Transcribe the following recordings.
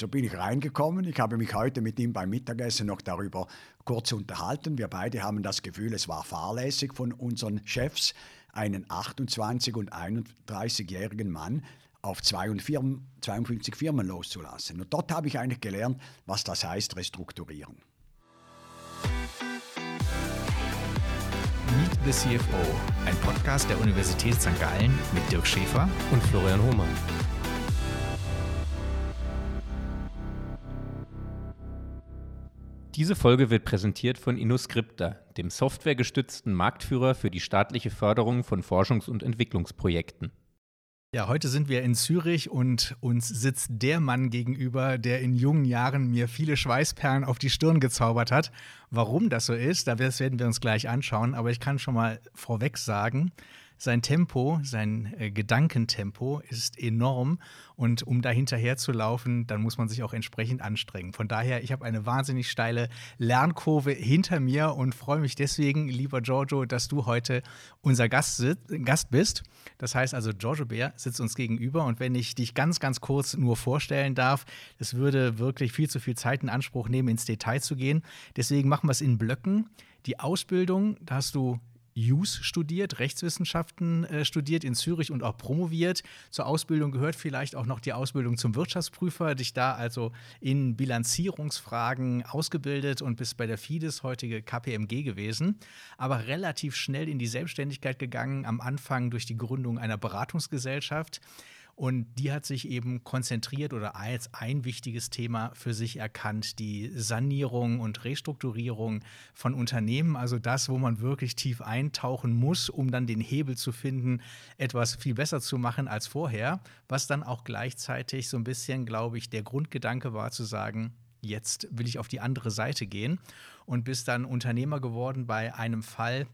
So bin ich reingekommen. Ich habe mich heute mit ihm beim Mittagessen noch darüber kurz unterhalten. Wir beide haben das Gefühl, es war fahrlässig von unseren Chefs, einen 28- und 31-jährigen Mann auf 52 Firmen loszulassen. Und dort habe ich eigentlich gelernt, was das heißt, restrukturieren. Meet the CFO, ein Podcast der Universität St. Gallen mit Dirk Schäfer und Florian Hohmann. Diese Folge wird präsentiert von InnoScripta, dem softwaregestützten Marktführer für die staatliche Förderung von Forschungs- und Entwicklungsprojekten. Ja, heute sind wir in Zürich und uns sitzt der Mann gegenüber, der in jungen Jahren mir viele Schweißperlen auf die Stirn gezaubert hat. Warum das so ist, das werden wir uns gleich anschauen, aber ich kann schon mal vorweg sagen, sein Tempo, sein äh, Gedankentempo ist enorm und um da hinterher zu laufen, dann muss man sich auch entsprechend anstrengen. Von daher, ich habe eine wahnsinnig steile Lernkurve hinter mir und freue mich deswegen, lieber Giorgio, dass du heute unser Gast, Gast bist. Das heißt also, Giorgio Bär sitzt uns gegenüber und wenn ich dich ganz, ganz kurz nur vorstellen darf, es würde wirklich viel zu viel Zeit in Anspruch nehmen, ins Detail zu gehen. Deswegen machen wir es in Blöcken. Die Ausbildung, da hast du Jus studiert, Rechtswissenschaften äh, studiert in Zürich und auch promoviert. Zur Ausbildung gehört vielleicht auch noch die Ausbildung zum Wirtschaftsprüfer, dich da also in Bilanzierungsfragen ausgebildet und bist bei der FIDES, heutige KPMG gewesen, aber relativ schnell in die Selbstständigkeit gegangen, am Anfang durch die Gründung einer Beratungsgesellschaft. Und die hat sich eben konzentriert oder als ein wichtiges Thema für sich erkannt, die Sanierung und Restrukturierung von Unternehmen. Also das, wo man wirklich tief eintauchen muss, um dann den Hebel zu finden, etwas viel besser zu machen als vorher. Was dann auch gleichzeitig so ein bisschen, glaube ich, der Grundgedanke war zu sagen, jetzt will ich auf die andere Seite gehen und bist dann Unternehmer geworden bei einem Fall,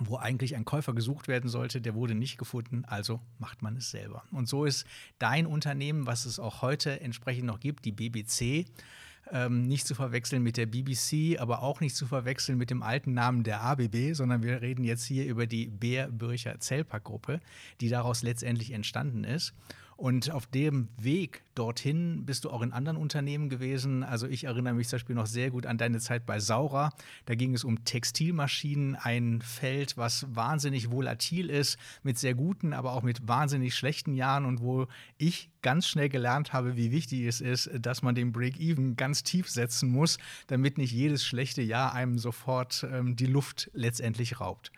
wo eigentlich ein Käufer gesucht werden sollte, der wurde nicht gefunden, also macht man es selber. Und so ist dein Unternehmen, was es auch heute entsprechend noch gibt, die BBC, ähm, nicht zu verwechseln mit der BBC, aber auch nicht zu verwechseln mit dem alten Namen der ABB, sondern wir reden jetzt hier über die Bär Bürcher Zellpack Gruppe, die daraus letztendlich entstanden ist. Und auf dem Weg dorthin bist du auch in anderen Unternehmen gewesen. Also ich erinnere mich zum Beispiel noch sehr gut an deine Zeit bei Saura. Da ging es um Textilmaschinen, ein Feld, was wahnsinnig volatil ist, mit sehr guten, aber auch mit wahnsinnig schlechten Jahren und wo ich ganz schnell gelernt habe, wie wichtig es ist, dass man den Break-Even ganz tief setzen muss, damit nicht jedes schlechte Jahr einem sofort ähm, die Luft letztendlich raubt.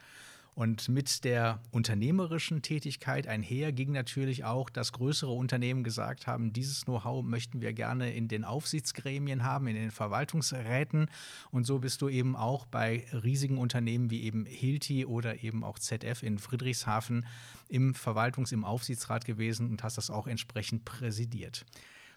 Und mit der unternehmerischen Tätigkeit einher ging natürlich auch, dass größere Unternehmen gesagt haben, dieses Know-how möchten wir gerne in den Aufsichtsgremien haben, in den Verwaltungsräten. Und so bist du eben auch bei riesigen Unternehmen wie eben Hilti oder eben auch ZF in Friedrichshafen im Verwaltungs-, im Aufsichtsrat gewesen und hast das auch entsprechend präsidiert.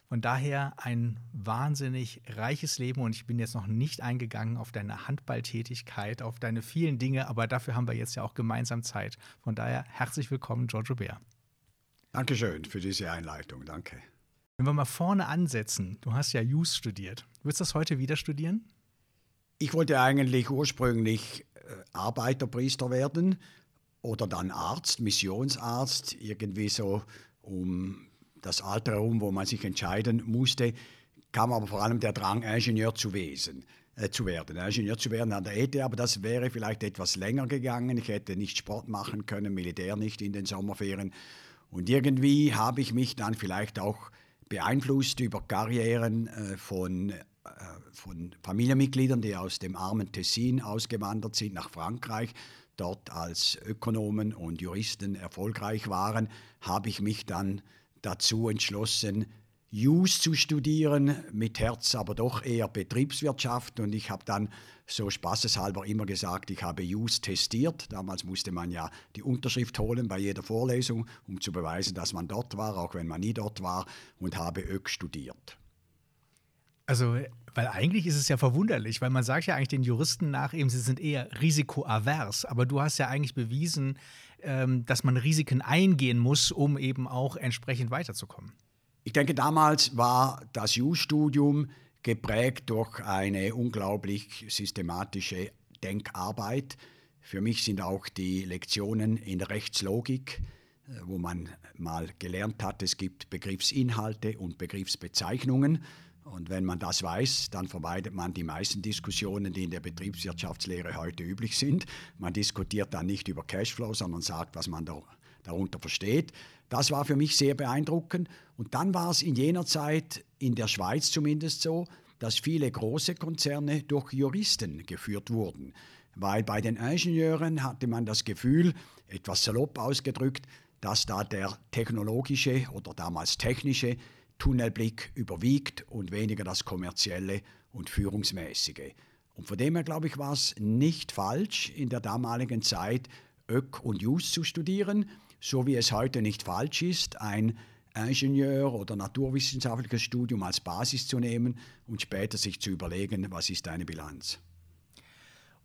Von daher ein wahnsinnig reiches Leben und ich bin jetzt noch nicht eingegangen auf deine Handballtätigkeit, auf deine vielen Dinge, aber dafür haben wir jetzt ja auch gemeinsam Zeit. Von daher herzlich willkommen, Giorgio Bär. Dankeschön für diese Einleitung, danke. Wenn wir mal vorne ansetzen, du hast ja Jus studiert. Würdest du das heute wieder studieren? Ich wollte eigentlich ursprünglich äh, Arbeiterpriester werden oder dann Arzt, Missionsarzt, irgendwie so um das Alter herum, wo man sich entscheiden musste, kam aber vor allem der Drang, Ingenieur zu, wesen, äh, zu werden. Ingenieur zu werden an der ETH, aber das wäre vielleicht etwas länger gegangen. Ich hätte nicht Sport machen können, Militär nicht in den Sommerferien. Und irgendwie habe ich mich dann vielleicht auch beeinflusst über Karrieren äh, von, äh, von Familienmitgliedern, die aus dem armen Tessin ausgewandert sind nach Frankreich, dort als Ökonomen und Juristen erfolgreich waren, habe ich mich dann dazu entschlossen, Jus zu studieren, mit Herz aber doch eher Betriebswirtschaft. Und ich habe dann so spaßeshalber immer gesagt, ich habe Jus testiert. Damals musste man ja die Unterschrift holen bei jeder Vorlesung, um zu beweisen, dass man dort war, auch wenn man nie dort war, und habe ÖK studiert. Also, weil eigentlich ist es ja verwunderlich, weil man sagt ja eigentlich den Juristen nach eben, sie sind eher risikoavers, aber du hast ja eigentlich bewiesen, dass man Risiken eingehen muss, um eben auch entsprechend weiterzukommen. Ich denke, damals war das Jus-Studium geprägt durch eine unglaublich systematische Denkarbeit. Für mich sind auch die Lektionen in Rechtslogik wo man mal gelernt hat, es gibt Begriffsinhalte und Begriffsbezeichnungen. Und wenn man das weiß, dann vermeidet man die meisten Diskussionen, die in der Betriebswirtschaftslehre heute üblich sind. Man diskutiert dann nicht über Cashflow, sondern sagt, was man da, darunter versteht. Das war für mich sehr beeindruckend. Und dann war es in jener Zeit, in der Schweiz zumindest so, dass viele große Konzerne durch Juristen geführt wurden. Weil bei den Ingenieuren hatte man das Gefühl, etwas salopp ausgedrückt, dass da der technologische oder damals technische Tunnelblick überwiegt und weniger das kommerzielle und führungsmäßige. Und von dem her, glaube ich, war es nicht falsch, in der damaligen Zeit Ök und Jus zu studieren, so wie es heute nicht falsch ist, ein Ingenieur- oder naturwissenschaftliches Studium als Basis zu nehmen und später sich zu überlegen, was ist deine Bilanz.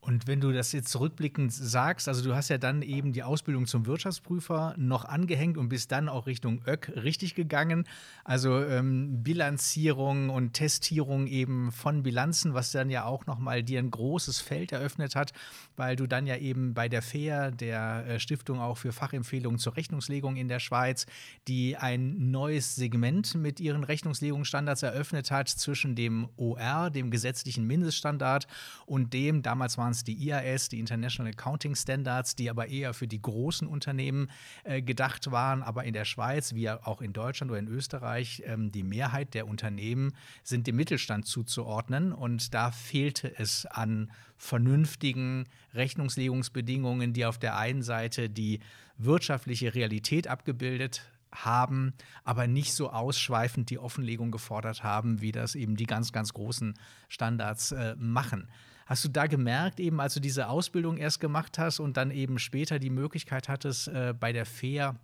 Und wenn du das jetzt zurückblickend sagst, also du hast ja dann eben die Ausbildung zum Wirtschaftsprüfer noch angehängt und bist dann auch Richtung ÖK richtig gegangen. Also ähm, Bilanzierung und Testierung eben von Bilanzen, was dann ja auch nochmal dir ein großes Feld eröffnet hat, weil du dann ja eben bei der FAIR, der äh, Stiftung auch für Fachempfehlungen zur Rechnungslegung in der Schweiz, die ein neues Segment mit ihren Rechnungslegungsstandards eröffnet hat zwischen dem OR, dem gesetzlichen Mindeststandard, und dem, damals waren waren die IAS, die International Accounting Standards, die aber eher für die großen Unternehmen äh, gedacht waren. Aber in der Schweiz, wie auch in Deutschland oder in Österreich, ähm, die Mehrheit der Unternehmen sind dem Mittelstand zuzuordnen. Und da fehlte es an vernünftigen Rechnungslegungsbedingungen, die auf der einen Seite die wirtschaftliche Realität abgebildet haben, aber nicht so ausschweifend die Offenlegung gefordert haben, wie das eben die ganz, ganz großen Standards äh, machen. Hast du da gemerkt, eben als du diese Ausbildung erst gemacht hast und dann eben später die Möglichkeit hattest, äh, bei der FAIR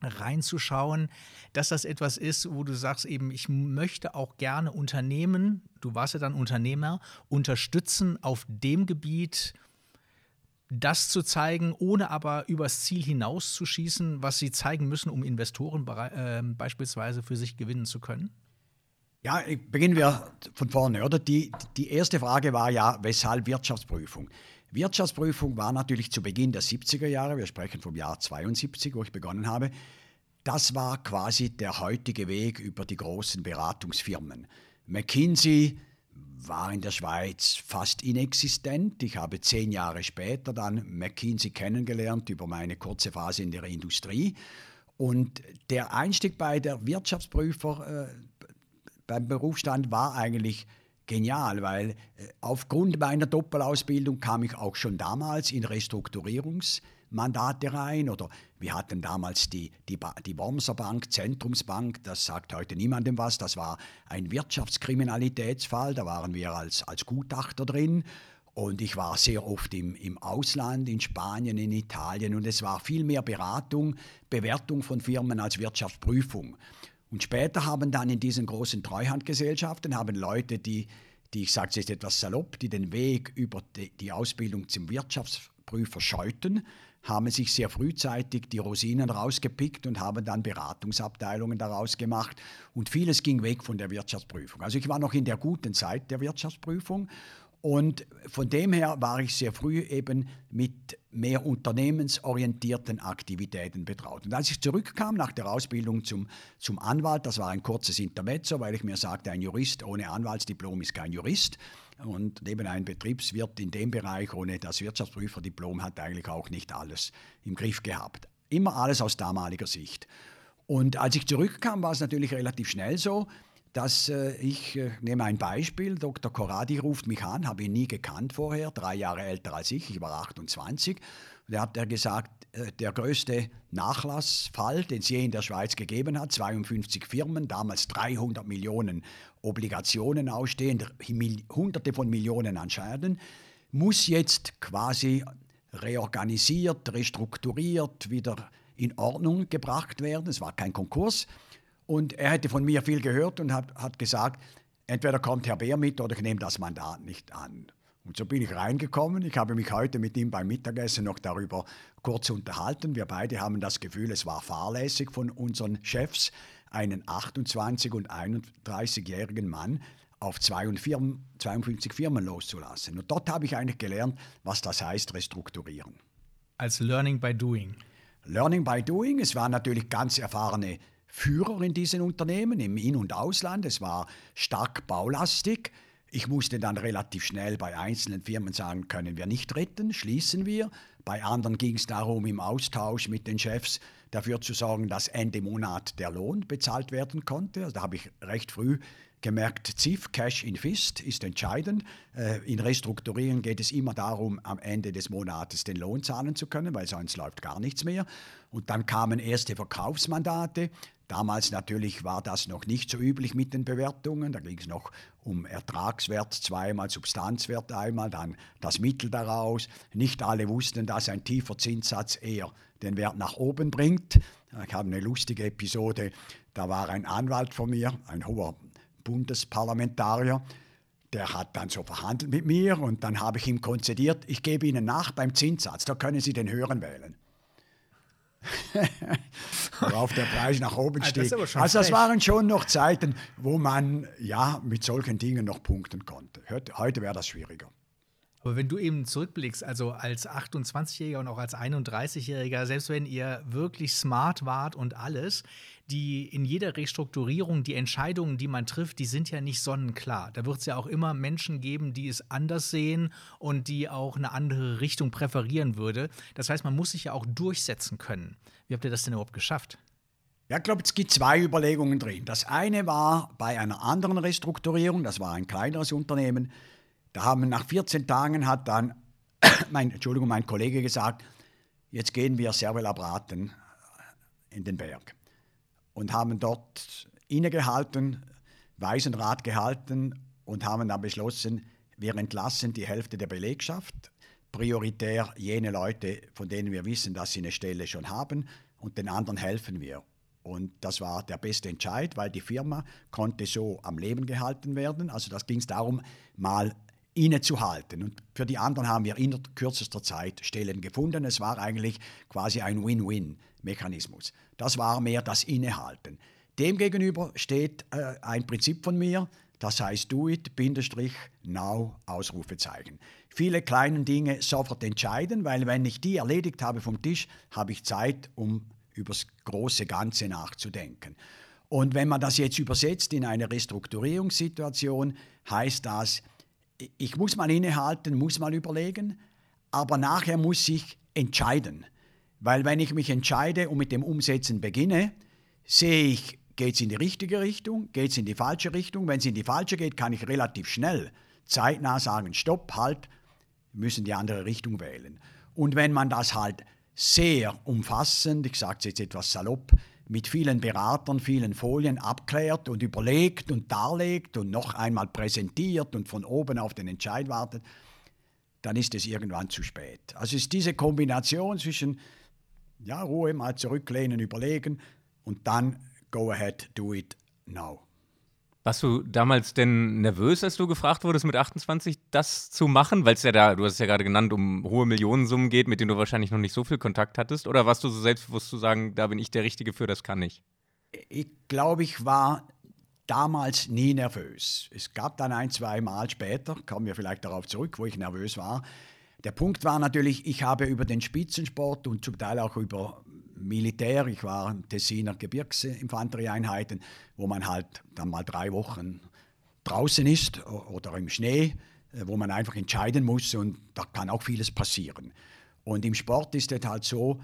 reinzuschauen, dass das etwas ist, wo du sagst, eben, ich möchte auch gerne Unternehmen, du warst ja dann Unternehmer, unterstützen auf dem Gebiet, das zu zeigen, ohne aber übers Ziel hinauszuschießen, was sie zeigen müssen, um Investoren äh, beispielsweise für sich gewinnen zu können? Ja, beginnen wir von vorne, oder? Die, die erste Frage war ja, weshalb Wirtschaftsprüfung? Wirtschaftsprüfung war natürlich zu Beginn der 70er Jahre, wir sprechen vom Jahr 72, wo ich begonnen habe, das war quasi der heutige Weg über die großen Beratungsfirmen. McKinsey war in der Schweiz fast inexistent. Ich habe zehn Jahre später dann McKinsey kennengelernt über meine kurze Phase in der Industrie. Und der Einstieg bei der Wirtschaftsprüfer, äh, beim Berufsstand war eigentlich genial, weil äh, aufgrund meiner Doppelausbildung kam ich auch schon damals in Restrukturierungsmandate rein oder wir hatten damals die, die, die Wormser Bank, Zentrumsbank, das sagt heute niemandem was, das war ein Wirtschaftskriminalitätsfall, da waren wir als, als Gutachter drin und ich war sehr oft im, im Ausland, in Spanien, in Italien und es war viel mehr Beratung, Bewertung von Firmen als Wirtschaftsprüfung. Und später haben dann in diesen großen Treuhandgesellschaften haben Leute, die, die ich sage es jetzt etwas salopp, die den Weg über die, die Ausbildung zum Wirtschaftsprüfer scheuten, haben sich sehr frühzeitig die Rosinen rausgepickt und haben dann Beratungsabteilungen daraus gemacht. Und vieles ging weg von der Wirtschaftsprüfung. Also ich war noch in der guten Zeit der Wirtschaftsprüfung und von dem her war ich sehr früh eben mit mehr unternehmensorientierten Aktivitäten betraut. Und als ich zurückkam nach der Ausbildung zum, zum Anwalt, das war ein kurzes Intermezzo, weil ich mir sagte, ein Jurist ohne Anwaltsdiplom ist kein Jurist. Und eben ein Betriebswirt in dem Bereich ohne das Wirtschaftsprüferdiplom hat eigentlich auch nicht alles im Griff gehabt. Immer alles aus damaliger Sicht. Und als ich zurückkam, war es natürlich relativ schnell so, dass äh, ich äh, nehme ein Beispiel, Dr. Corradi ruft mich an, habe ihn nie gekannt vorher, drei Jahre älter als ich, ich war 28. Und er hat er gesagt, äh, der größte Nachlassfall, den es je in der Schweiz gegeben hat, 52 Firmen, damals 300 Millionen Obligationen ausstehen, hunderte von Millionen an Schäden, muss jetzt quasi reorganisiert, restrukturiert, wieder in Ordnung gebracht werden. Es war kein Konkurs, und er hätte von mir viel gehört und hat, hat gesagt, entweder kommt Herr Beer mit oder ich nehme das Mandat nicht an. Und so bin ich reingekommen. Ich habe mich heute mit ihm beim Mittagessen noch darüber kurz unterhalten. Wir beide haben das Gefühl, es war fahrlässig von unseren Chefs, einen 28- und 31-jährigen Mann auf 52 Firmen loszulassen. Und dort habe ich eigentlich gelernt, was das heißt, restrukturieren. Als Learning by Doing. Learning by Doing. Es waren natürlich ganz erfahrene Führer in diesen Unternehmen, im In- und Ausland. Es war stark baulastig. Ich musste dann relativ schnell bei einzelnen Firmen sagen, können wir nicht retten, schließen wir. Bei anderen ging es darum, im Austausch mit den Chefs dafür zu sorgen, dass Ende Monat der Lohn bezahlt werden konnte. Also da habe ich recht früh gemerkt, ZIF, Cash in Fist, ist entscheidend. Äh, in Restrukturieren geht es immer darum, am Ende des Monates den Lohn zahlen zu können, weil sonst läuft gar nichts mehr. Und dann kamen erste Verkaufsmandate. Damals natürlich war das noch nicht so üblich mit den Bewertungen. Da ging es noch um Ertragswert zweimal, Substanzwert einmal, dann das Mittel daraus. Nicht alle wussten, dass ein tiefer Zinssatz eher den Wert nach oben bringt. Ich habe eine lustige Episode. Da war ein Anwalt von mir, ein hoher Bundesparlamentarier, der hat dann so verhandelt mit mir und dann habe ich ihm konzediert, ich gebe Ihnen nach beim Zinssatz, da können Sie den höheren wählen. Worauf der Preis nach oben Ah, das aber schon also das waren schon noch Zeiten, wo man ja mit solchen Dingen noch punkten konnte. Heute, heute wäre das schwieriger. Aber wenn du eben zurückblickst, also als 28-Jähriger und auch als 31-Jähriger, selbst wenn ihr wirklich smart wart und alles, die in jeder Restrukturierung, die Entscheidungen, die man trifft, die sind ja nicht sonnenklar. Da wird es ja auch immer Menschen geben, die es anders sehen und die auch eine andere Richtung präferieren würde. Das heißt, man muss sich ja auch durchsetzen können. Wie habt ihr das denn überhaupt geschafft? Ja, ich glaube, es gibt zwei Überlegungen drin. Das eine war bei einer anderen Restrukturierung, das war ein kleineres Unternehmen. Da haben nach 14 Tagen hat dann mein, Entschuldigung, mein Kollege gesagt, jetzt gehen wir Servela Braten in den Berg und haben dort innegehalten, weisen Rat gehalten und haben dann beschlossen, wir entlassen die Hälfte der Belegschaft, prioritär jene Leute, von denen wir wissen, dass sie eine Stelle schon haben und den anderen helfen wir. Und das war der beste Entscheid, weil die Firma konnte so am Leben gehalten werden. Also das ging es darum, mal innezuhalten. Und für die anderen haben wir in kürzester Zeit Stellen gefunden. Es war eigentlich quasi ein Win-Win-Mechanismus. Das war mehr das Innehalten. Demgegenüber steht äh, ein Prinzip von mir, das heißt do it, Bindestrich, now, Ausrufezeichen. Viele kleine Dinge sofort entscheiden, weil wenn ich die erledigt habe vom Tisch, habe ich Zeit, um übers große Ganze nachzudenken. Und wenn man das jetzt übersetzt in eine Restrukturierungssituation, heißt das, ich muss mal innehalten, muss mal überlegen, aber nachher muss ich entscheiden. Weil wenn ich mich entscheide und mit dem Umsetzen beginne, sehe ich, geht es in die richtige Richtung, geht es in die falsche Richtung. Wenn es in die falsche geht, kann ich relativ schnell zeitnah sagen, stopp, halt, müssen die andere Richtung wählen. Und wenn man das halt sehr umfassend, ich sage es jetzt etwas salopp, mit vielen Beratern, vielen Folien abklärt und überlegt und darlegt und noch einmal präsentiert und von oben auf den Entscheid wartet, dann ist es irgendwann zu spät. Also ist diese Kombination zwischen ja, Ruhe, mal zurücklehnen, überlegen und dann go ahead, do it now. Warst du damals denn nervös, als du gefragt wurdest, mit 28 das zu machen? Weil es ja da, du hast es ja gerade genannt, um hohe Millionensummen geht, mit denen du wahrscheinlich noch nicht so viel Kontakt hattest? Oder warst du so selbstbewusst zu sagen, da bin ich der Richtige für, das kann ich? Ich glaube, ich war damals nie nervös. Es gab dann ein, zwei Mal später, kommen wir vielleicht darauf zurück, wo ich nervös war. Der Punkt war natürlich, ich habe über den Spitzensport und zum Teil auch über Militär, ich war in Tessiner Gebirgsinfanterieeinheiten, wo man halt dann mal drei Wochen draußen ist oder im Schnee, wo man einfach entscheiden muss und da kann auch vieles passieren. Und im Sport ist es halt so,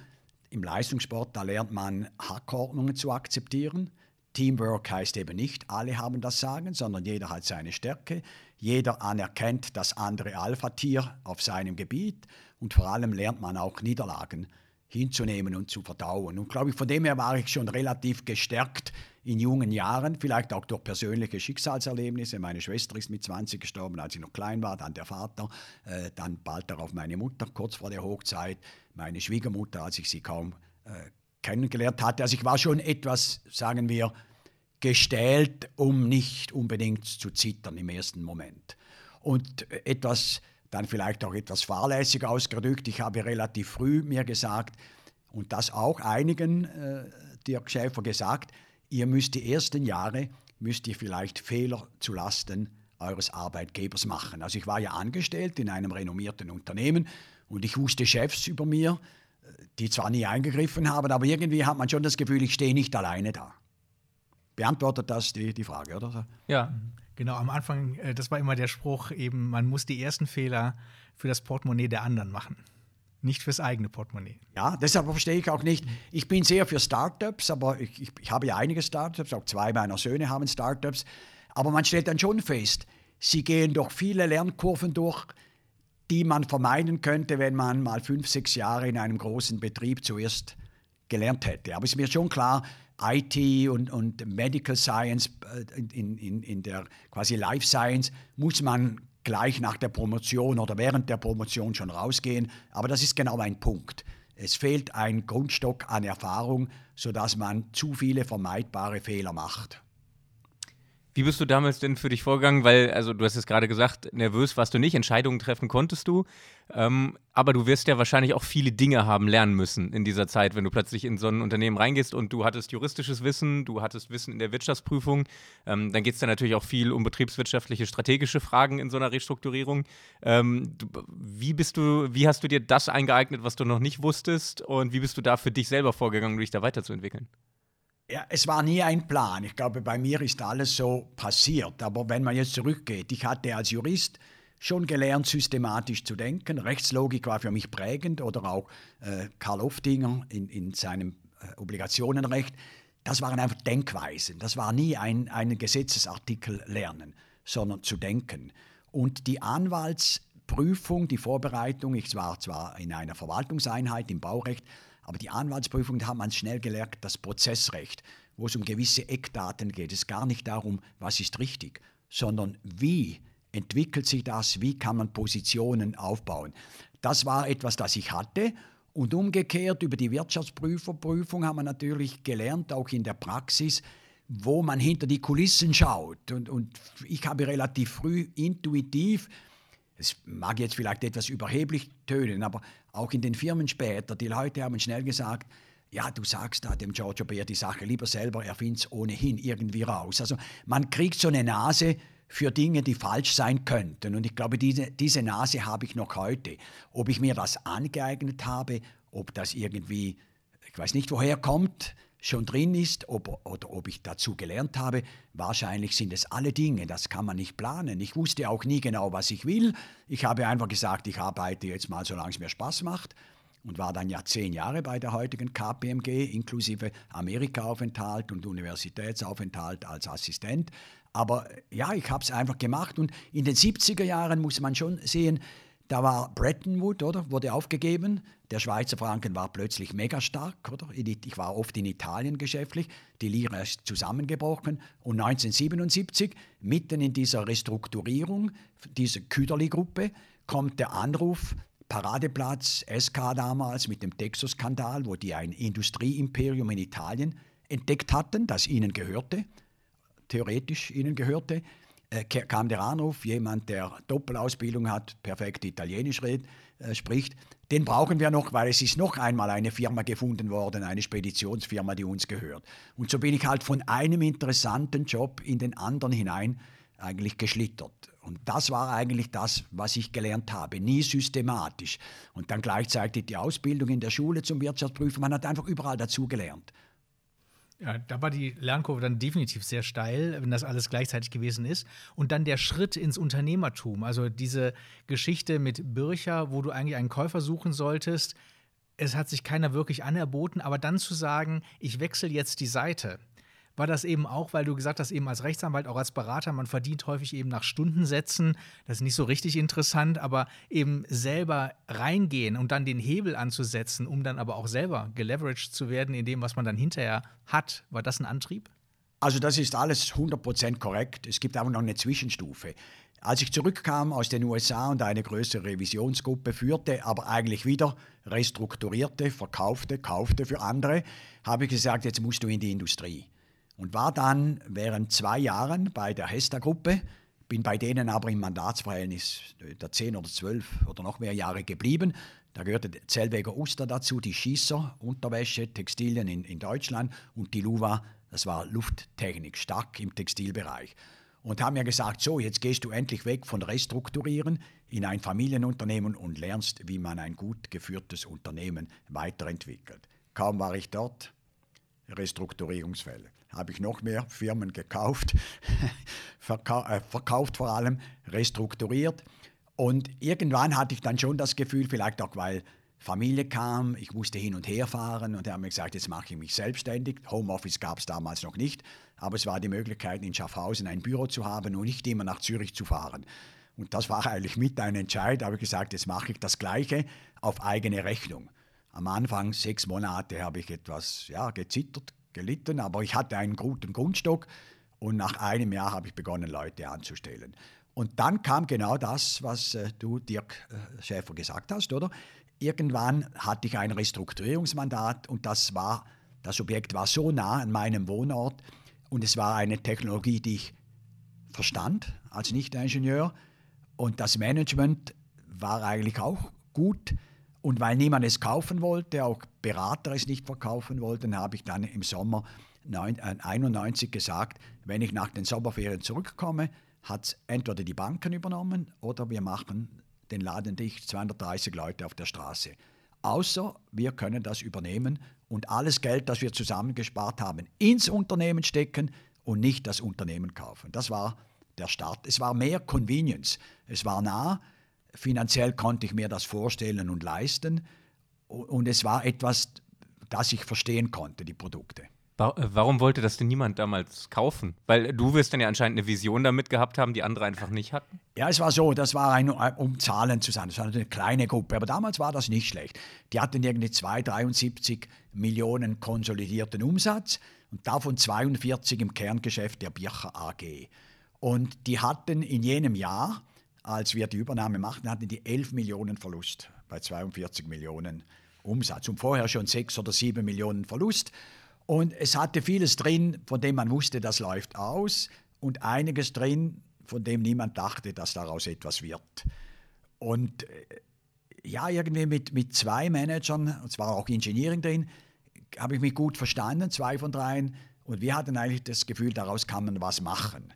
im Leistungssport, da lernt man Hackordnungen zu akzeptieren. Teamwork heißt eben nicht, alle haben das Sagen, sondern jeder hat seine Stärke. Jeder anerkennt das andere Alpha-Tier auf seinem Gebiet und vor allem lernt man auch Niederlagen hinzunehmen und zu verdauen. Und glaube ich, von dem her war ich schon relativ gestärkt in jungen Jahren, vielleicht auch durch persönliche Schicksalserlebnisse. Meine Schwester ist mit 20 gestorben, als ich noch klein war, dann der Vater, äh, dann bald darauf meine Mutter, kurz vor der Hochzeit, meine Schwiegermutter, als ich sie kaum äh, kennengelernt hatte. Also ich war schon etwas, sagen wir, gestählt, um nicht unbedingt zu zittern im ersten Moment. Und etwas, dann vielleicht auch etwas fahrlässig ausgedrückt, ich habe relativ früh mir gesagt, und das auch einigen, äh, Dirk Schäfer gesagt, ihr müsst die ersten Jahre, müsst ihr vielleicht Fehler zu Lasten eures Arbeitgebers machen. Also ich war ja angestellt in einem renommierten Unternehmen und ich wusste Chefs über mir, die zwar nie eingegriffen haben, aber irgendwie hat man schon das Gefühl, ich stehe nicht alleine da. Beantwortet das die, die Frage, oder? Ja, genau. Am Anfang, äh, das war immer der Spruch, eben, man muss die ersten Fehler für das Portemonnaie der anderen machen. Nicht fürs eigene Portemonnaie. Ja, deshalb verstehe ich auch nicht. Ich bin sehr für Startups, aber ich, ich, ich habe ja einige Startups, auch zwei meiner Söhne haben Startups. Aber man stellt dann schon fest, sie gehen durch viele Lernkurven durch, die man vermeiden könnte, wenn man mal fünf, sechs Jahre in einem großen Betrieb zuerst gelernt hätte. Aber es ist mir schon klar, IT und, und Medical Science, äh, in, in, in der quasi Life Science, muss man gleich nach der Promotion oder während der Promotion schon rausgehen. Aber das ist genau ein Punkt. Es fehlt ein Grundstock an Erfahrung, sodass man zu viele vermeidbare Fehler macht. Wie bist du damals denn für dich vorgegangen? Weil, also du hast es gerade gesagt, nervös warst du nicht, Entscheidungen treffen konntest du. Ähm, aber du wirst ja wahrscheinlich auch viele Dinge haben lernen müssen in dieser Zeit, wenn du plötzlich in so ein Unternehmen reingehst und du hattest juristisches Wissen, du hattest Wissen in der Wirtschaftsprüfung. Ähm, dann geht es dann natürlich auch viel um betriebswirtschaftliche, strategische Fragen in so einer Restrukturierung. Ähm, wie bist du, wie hast du dir das eingeeignet, was du noch nicht wusstest? Und wie bist du da für dich selber vorgegangen, um dich da weiterzuentwickeln? Ja, es war nie ein Plan. Ich glaube, bei mir ist alles so passiert. Aber wenn man jetzt zurückgeht, ich hatte als Jurist schon gelernt, systematisch zu denken. Rechtslogik war für mich prägend oder auch äh, Karl Oftinger in, in seinem äh, Obligationenrecht. Das waren einfach Denkweisen. Das war nie ein, ein Gesetzesartikel lernen, sondern zu denken. Und die Anwaltsprüfung, die Vorbereitung, ich war zwar in einer Verwaltungseinheit im Baurecht, aber die Anwaltsprüfung, da hat man schnell gelernt, das Prozessrecht, wo es um gewisse Eckdaten geht. Es ist gar nicht darum, was ist richtig, sondern wie entwickelt sich das, wie kann man Positionen aufbauen. Das war etwas, das ich hatte. Und umgekehrt über die Wirtschaftsprüferprüfung haben wir natürlich gelernt, auch in der Praxis, wo man hinter die Kulissen schaut. Und, und ich habe relativ früh intuitiv es mag jetzt vielleicht etwas überheblich tönen, aber auch in den Firmen später, die Leute haben schnell gesagt, ja, du sagst da dem Giorgio Bär die Sache lieber selber, er findet es ohnehin irgendwie raus. Also man kriegt so eine Nase für Dinge, die falsch sein könnten. Und ich glaube, diese, diese Nase habe ich noch heute. Ob ich mir das angeeignet habe, ob das irgendwie, ich weiß nicht, woher kommt, schon drin ist ob, oder ob ich dazu gelernt habe. Wahrscheinlich sind es alle Dinge, das kann man nicht planen. Ich wusste auch nie genau, was ich will. Ich habe einfach gesagt, ich arbeite jetzt mal, solange es mir Spaß macht und war dann ja zehn Jahre bei der heutigen KPMG, inklusive Amerika-Aufenthalt und Universitätsaufenthalt als Assistent. Aber ja, ich habe es einfach gemacht und in den 70er Jahren muss man schon sehen, da war Bretton Woods, oder? Wurde aufgegeben. Der Schweizer Franken war plötzlich mega stark, oder? Ich war oft in Italien geschäftlich. Die Lira ist zusammengebrochen. Und 1977, mitten in dieser Restrukturierung dieser Küderli-Gruppe, kommt der Anruf, Paradeplatz, SK damals mit dem Texas-Skandal, wo die ein Industrieimperium in Italien entdeckt hatten, das ihnen gehörte, theoretisch ihnen gehörte äh, kam der Anruf, jemand, der Doppelausbildung hat, perfekt Italienisch red, äh, spricht, den brauchen wir noch, weil es ist noch einmal eine Firma gefunden worden, eine Speditionsfirma, die uns gehört. Und so bin ich halt von einem interessanten Job in den anderen hinein eigentlich geschlittert. Und das war eigentlich das, was ich gelernt habe, nie systematisch. Und dann gleichzeitig die Ausbildung in der Schule zum Wirtschaftsprüfer, man hat einfach überall dazugelernt. Ja, da war die Lernkurve dann definitiv sehr steil, wenn das alles gleichzeitig gewesen ist. Und dann der Schritt ins Unternehmertum, also diese Geschichte mit Bircher, wo du eigentlich einen Käufer suchen solltest. Es hat sich keiner wirklich anerboten, aber dann zu sagen, ich wechsle jetzt die Seite war das eben auch, weil du gesagt hast, eben als Rechtsanwalt, auch als Berater, man verdient häufig eben nach Stundensätzen. Das ist nicht so richtig interessant, aber eben selber reingehen und dann den Hebel anzusetzen, um dann aber auch selber geleveraged zu werden in dem, was man dann hinterher hat. War das ein Antrieb? Also das ist alles 100% korrekt. Es gibt aber noch eine Zwischenstufe. Als ich zurückkam aus den USA und eine größere Revisionsgruppe führte, aber eigentlich wieder restrukturierte, verkaufte, kaufte für andere, habe ich gesagt, jetzt musst du in die Industrie und war dann während zwei Jahren bei der Hesta-Gruppe, bin bei denen aber im Mandatsverhältnis der zehn oder zwölf oder noch mehr Jahre geblieben. Da gehörte Zellweger Oster dazu, die Schießer, Unterwäsche, Textilien in, in Deutschland und die Luva, das war Lufttechnik, stark im Textilbereich. und haben mir gesagt, so, jetzt gehst du endlich weg von Restrukturieren in ein Familienunternehmen und lernst, wie man ein gut geführtes Unternehmen weiterentwickelt. Kaum war ich dort, Restrukturierungsfälle. Habe ich noch mehr Firmen gekauft, verkau äh, verkauft vor allem, restrukturiert. Und irgendwann hatte ich dann schon das Gefühl, vielleicht auch weil Familie kam, ich musste hin und her fahren und er hat mir gesagt, jetzt mache ich mich selbstständig. Homeoffice gab es damals noch nicht, aber es war die Möglichkeit, in Schaffhausen ein Büro zu haben und nicht immer nach Zürich zu fahren. Und das war eigentlich mit ein Entscheid. Habe ich gesagt, jetzt mache ich das Gleiche auf eigene Rechnung. Am Anfang, sechs Monate, habe ich etwas ja, gezittert, gelitten, aber ich hatte einen guten Grundstock und nach einem Jahr habe ich begonnen, Leute anzustellen. Und dann kam genau das, was äh, du, Dirk äh, Schäfer, gesagt hast, oder? irgendwann hatte ich ein Restrukturierungsmandat und das war, das Objekt war so nah an meinem Wohnort und es war eine Technologie, die ich verstand als Nicht-Ingenieur und das Management war eigentlich auch gut. Und weil niemand es kaufen wollte, auch Berater es nicht verkaufen wollten, habe ich dann im Sommer 1991 äh, gesagt, wenn ich nach den Sommerferien zurückkomme, hat es entweder die Banken übernommen oder wir machen den Laden dicht, 230 Leute auf der Straße. Außer wir können das übernehmen und alles Geld, das wir zusammengespart haben, ins Unternehmen stecken und nicht das Unternehmen kaufen. Das war der Start. Es war mehr Convenience. Es war nah. Finanziell konnte ich mir das vorstellen und leisten. Und es war etwas, das ich verstehen konnte, die Produkte. Äh, warum wollte das denn niemand damals kaufen? Weil du wirst dann ja anscheinend eine Vision damit gehabt haben, die andere einfach nicht hatten. Ja, es war so, das war ein, äh, um Zahlen zu sagen, das war eine kleine Gruppe, aber damals war das nicht schlecht. Die hatten irgendwie 273 Millionen konsolidierten Umsatz und davon 42 im Kerngeschäft der Bircher AG. Und die hatten in jenem Jahr, als wir die Übernahme machten, hatten die 11 Millionen Verlust bei 42 Millionen Umsatz und vorher schon 6 oder 7 Millionen Verlust. Und es hatte vieles drin, von dem man wusste, das läuft aus, und einiges drin, von dem niemand dachte, dass daraus etwas wird. Und äh, ja, irgendwie mit, mit zwei Managern, und zwar auch Engineering drin, habe ich mich gut verstanden, zwei von dreien. Und wir hatten eigentlich das Gefühl, daraus kann man was machen.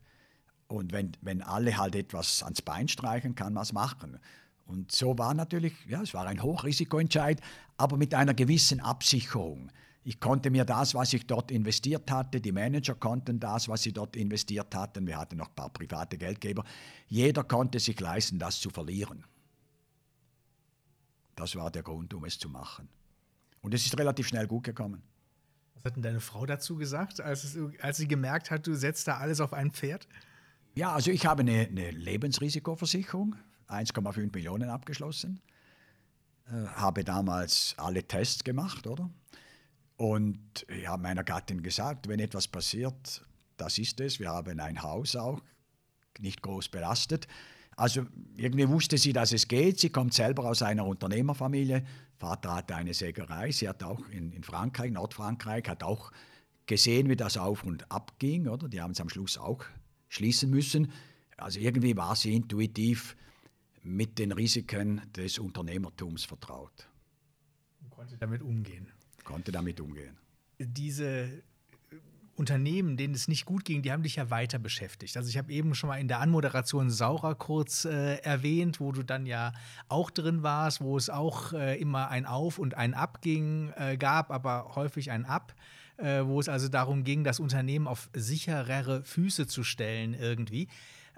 Und wenn, wenn alle halt etwas ans Bein streichen, kann man was machen. Und so war natürlich, ja, es war ein Hochrisikoentscheid, aber mit einer gewissen Absicherung. Ich konnte mir das, was ich dort investiert hatte, die Manager konnten das, was sie dort investiert hatten, wir hatten noch ein paar private Geldgeber, jeder konnte sich leisten, das zu verlieren. Das war der Grund, um es zu machen. Und es ist relativ schnell gut gekommen. Was hat denn deine Frau dazu gesagt, als, es, als sie gemerkt hat, du setzt da alles auf ein Pferd? Ja, also ich habe eine, eine Lebensrisikoversicherung, 1,5 Millionen abgeschlossen, äh, habe damals alle Tests gemacht, oder? Und ich habe meiner Gattin gesagt, wenn etwas passiert, das ist es. Wir haben ein Haus auch, nicht groß belastet. Also irgendwie wusste sie, dass es geht. Sie kommt selber aus einer Unternehmerfamilie. Vater hatte eine Sägerei. Sie hat auch in, in Frankreich, Nordfrankreich, hat auch gesehen, wie das auf und ab ging. Oder? Die haben es am Schluss auch schließen müssen. Also irgendwie war sie intuitiv mit den Risiken des Unternehmertums vertraut. Und konnte damit umgehen konnte damit umgehen. Diese Unternehmen, denen es nicht gut ging, die haben dich ja weiter beschäftigt. Also ich habe eben schon mal in der Anmoderation Saurer kurz äh, erwähnt, wo du dann ja auch drin warst, wo es auch äh, immer ein Auf und ein Ab ging, äh, gab, aber häufig ein Ab, äh, wo es also darum ging, das Unternehmen auf sicherere Füße zu stellen irgendwie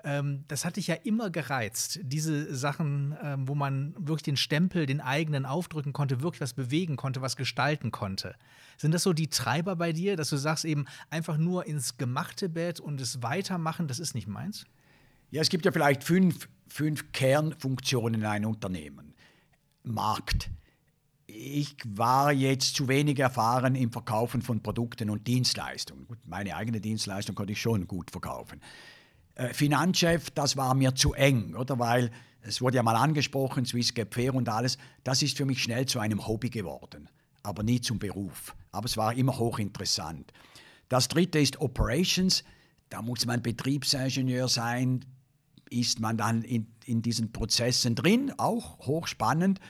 ähm, das hat dich ja immer gereizt. Diese Sachen, ähm, wo man wirklich den Stempel, den eigenen aufdrücken konnte, wirklich was bewegen konnte, was gestalten konnte. Sind das so die Treiber bei dir, dass du sagst, eben einfach nur ins gemachte Bett und es weitermachen, das ist nicht meins? Ja, es gibt ja vielleicht fünf, fünf Kernfunktionen in einem Unternehmen. Markt. Ich war jetzt zu wenig erfahren im Verkaufen von Produkten und Dienstleistungen. meine eigene Dienstleistung konnte ich schon gut verkaufen. Äh, Finanzchef, das war mir zu eng, oder? Weil es wurde ja mal angesprochen, Swiss Gap Fair und alles. Das ist für mich schnell zu einem Hobby geworden, aber nie zum Beruf. Aber es war immer hochinteressant. Das dritte ist Operations. Da muss man Betriebsingenieur sein. Ist man dann in, in diesen Prozessen drin, auch hochspannend.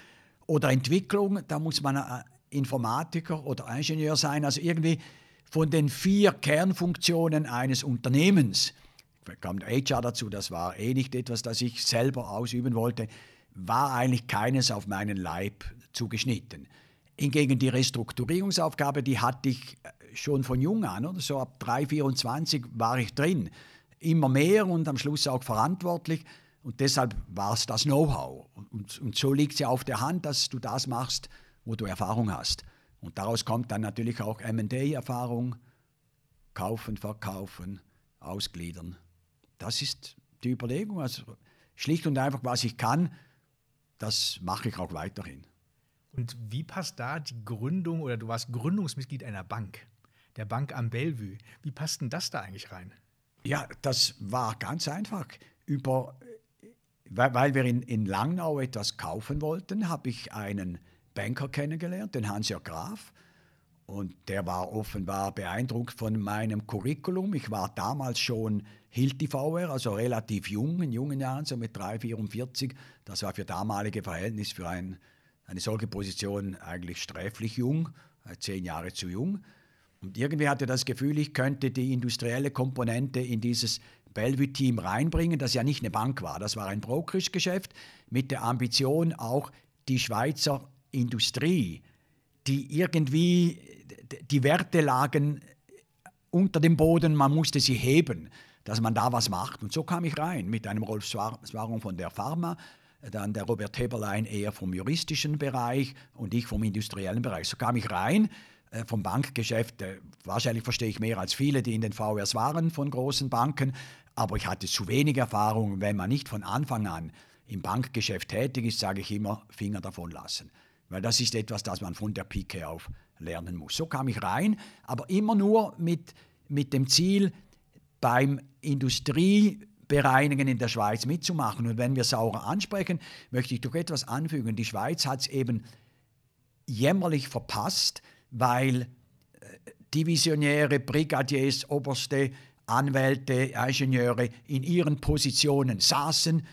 Oder Entwicklung, da muss man äh, Informatiker oder Ingenieur sein. Also irgendwie von den vier Kernfunktionen eines Unternehmens kam der HR dazu, das war eh nicht etwas, das ich selber ausüben wollte, war eigentlich keines auf meinen Leib zugeschnitten. Hingegen die Restrukturierungsaufgabe, die hatte ich äh, schon von jung an, oder so ab 3, 24 war ich drin. Immer mehr und am Schluss auch verantwortlich. Und deshalb war es das Know-how. Und, und, so liegt es ja auf der Hand, dass du das machst, wo du Erfahrung hast. Und daraus kommt dann natürlich auch MA-Erfahrung, kaufen, verkaufen, ausgliedern. Das ist die Überlegung. Also schlicht und einfach, was ich kann, das mache ich auch weiterhin. Und wie passt da die Gründung oder du warst Gründungsmitglied einer Bank, der Bank am Bellevue. Wie passt denn das da eigentlich rein? Ja, das war ganz einfach. Über, weil wir in, in Langnau etwas kaufen wollten, habe ich einen Banker kennengelernt, den Hans-Jörg Graf. Und der war offenbar beeindruckt von meinem Curriculum. Ich war damals schon Hilti-VR, also relativ jung, in jungen Jahren, so mit 3, 44. Das war für damalige Verhältnisse für ein, eine solche Position eigentlich sträflich jung, äh, zehn Jahre zu jung. Und irgendwie hatte das Gefühl, ich könnte die industrielle Komponente in dieses Bellevue-Team reinbringen, das ja nicht eine Bank war. Das war ein Brokerage-Geschäft mit der Ambition, auch die Schweizer Industrie, die irgendwie die Werte lagen unter dem Boden, man musste sie heben, dass man da was macht. Und so kam ich rein mit einem Rolf Swarung von der Pharma, dann der Robert Heberlein eher vom juristischen Bereich und ich vom industriellen Bereich. So kam ich rein vom Bankgeschäft. Äh, wahrscheinlich verstehe ich mehr als viele, die in den VRs waren von großen Banken, aber ich hatte zu wenig Erfahrung. Wenn man nicht von Anfang an im Bankgeschäft tätig ist, sage ich immer, Finger davon lassen. Weil das ist etwas, das man von der Pike auf lernen muss. So kam ich rein, aber immer nur mit, mit dem Ziel, beim Industriebereinigen in der Schweiz mitzumachen. Und wenn wir Saurer ansprechen, möchte ich doch etwas anfügen. Die Schweiz hat es eben jämmerlich verpasst, weil äh, Divisionäre, Brigadiers, Oberste, Anwälte, Ingenieure in ihren Positionen saßen,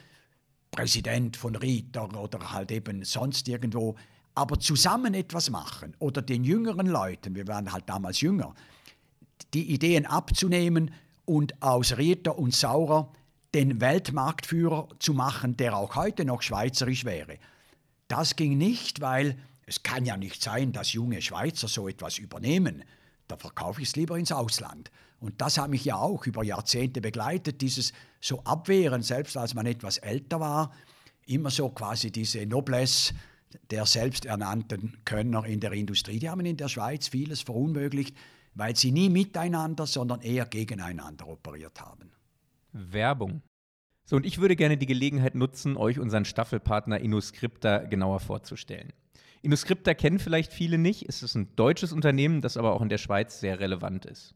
Präsident von Rieter oder halt eben sonst irgendwo, aber zusammen etwas machen oder den jüngeren Leuten, wir waren halt damals jünger, die Ideen abzunehmen und aus Rieter und Saurer den Weltmarktführer zu machen, der auch heute noch schweizerisch wäre. Das ging nicht, weil es kann ja nicht sein, dass junge Schweizer so etwas übernehmen. Da verkaufe ich es lieber ins Ausland. Und das hat mich ja auch über Jahrzehnte begleitet, dieses so Abwehren, selbst als man etwas älter war, immer so quasi diese Noblesse der selbsternannten Könner in der Industrie. Die haben in der Schweiz vieles verunmöglicht, weil sie nie miteinander, sondern eher gegeneinander operiert haben. Werbung. So, und ich würde gerne die Gelegenheit nutzen, euch unseren Staffelpartner InnoScripta genauer vorzustellen. InnoScripta kennen vielleicht viele nicht. Es ist ein deutsches Unternehmen, das aber auch in der Schweiz sehr relevant ist.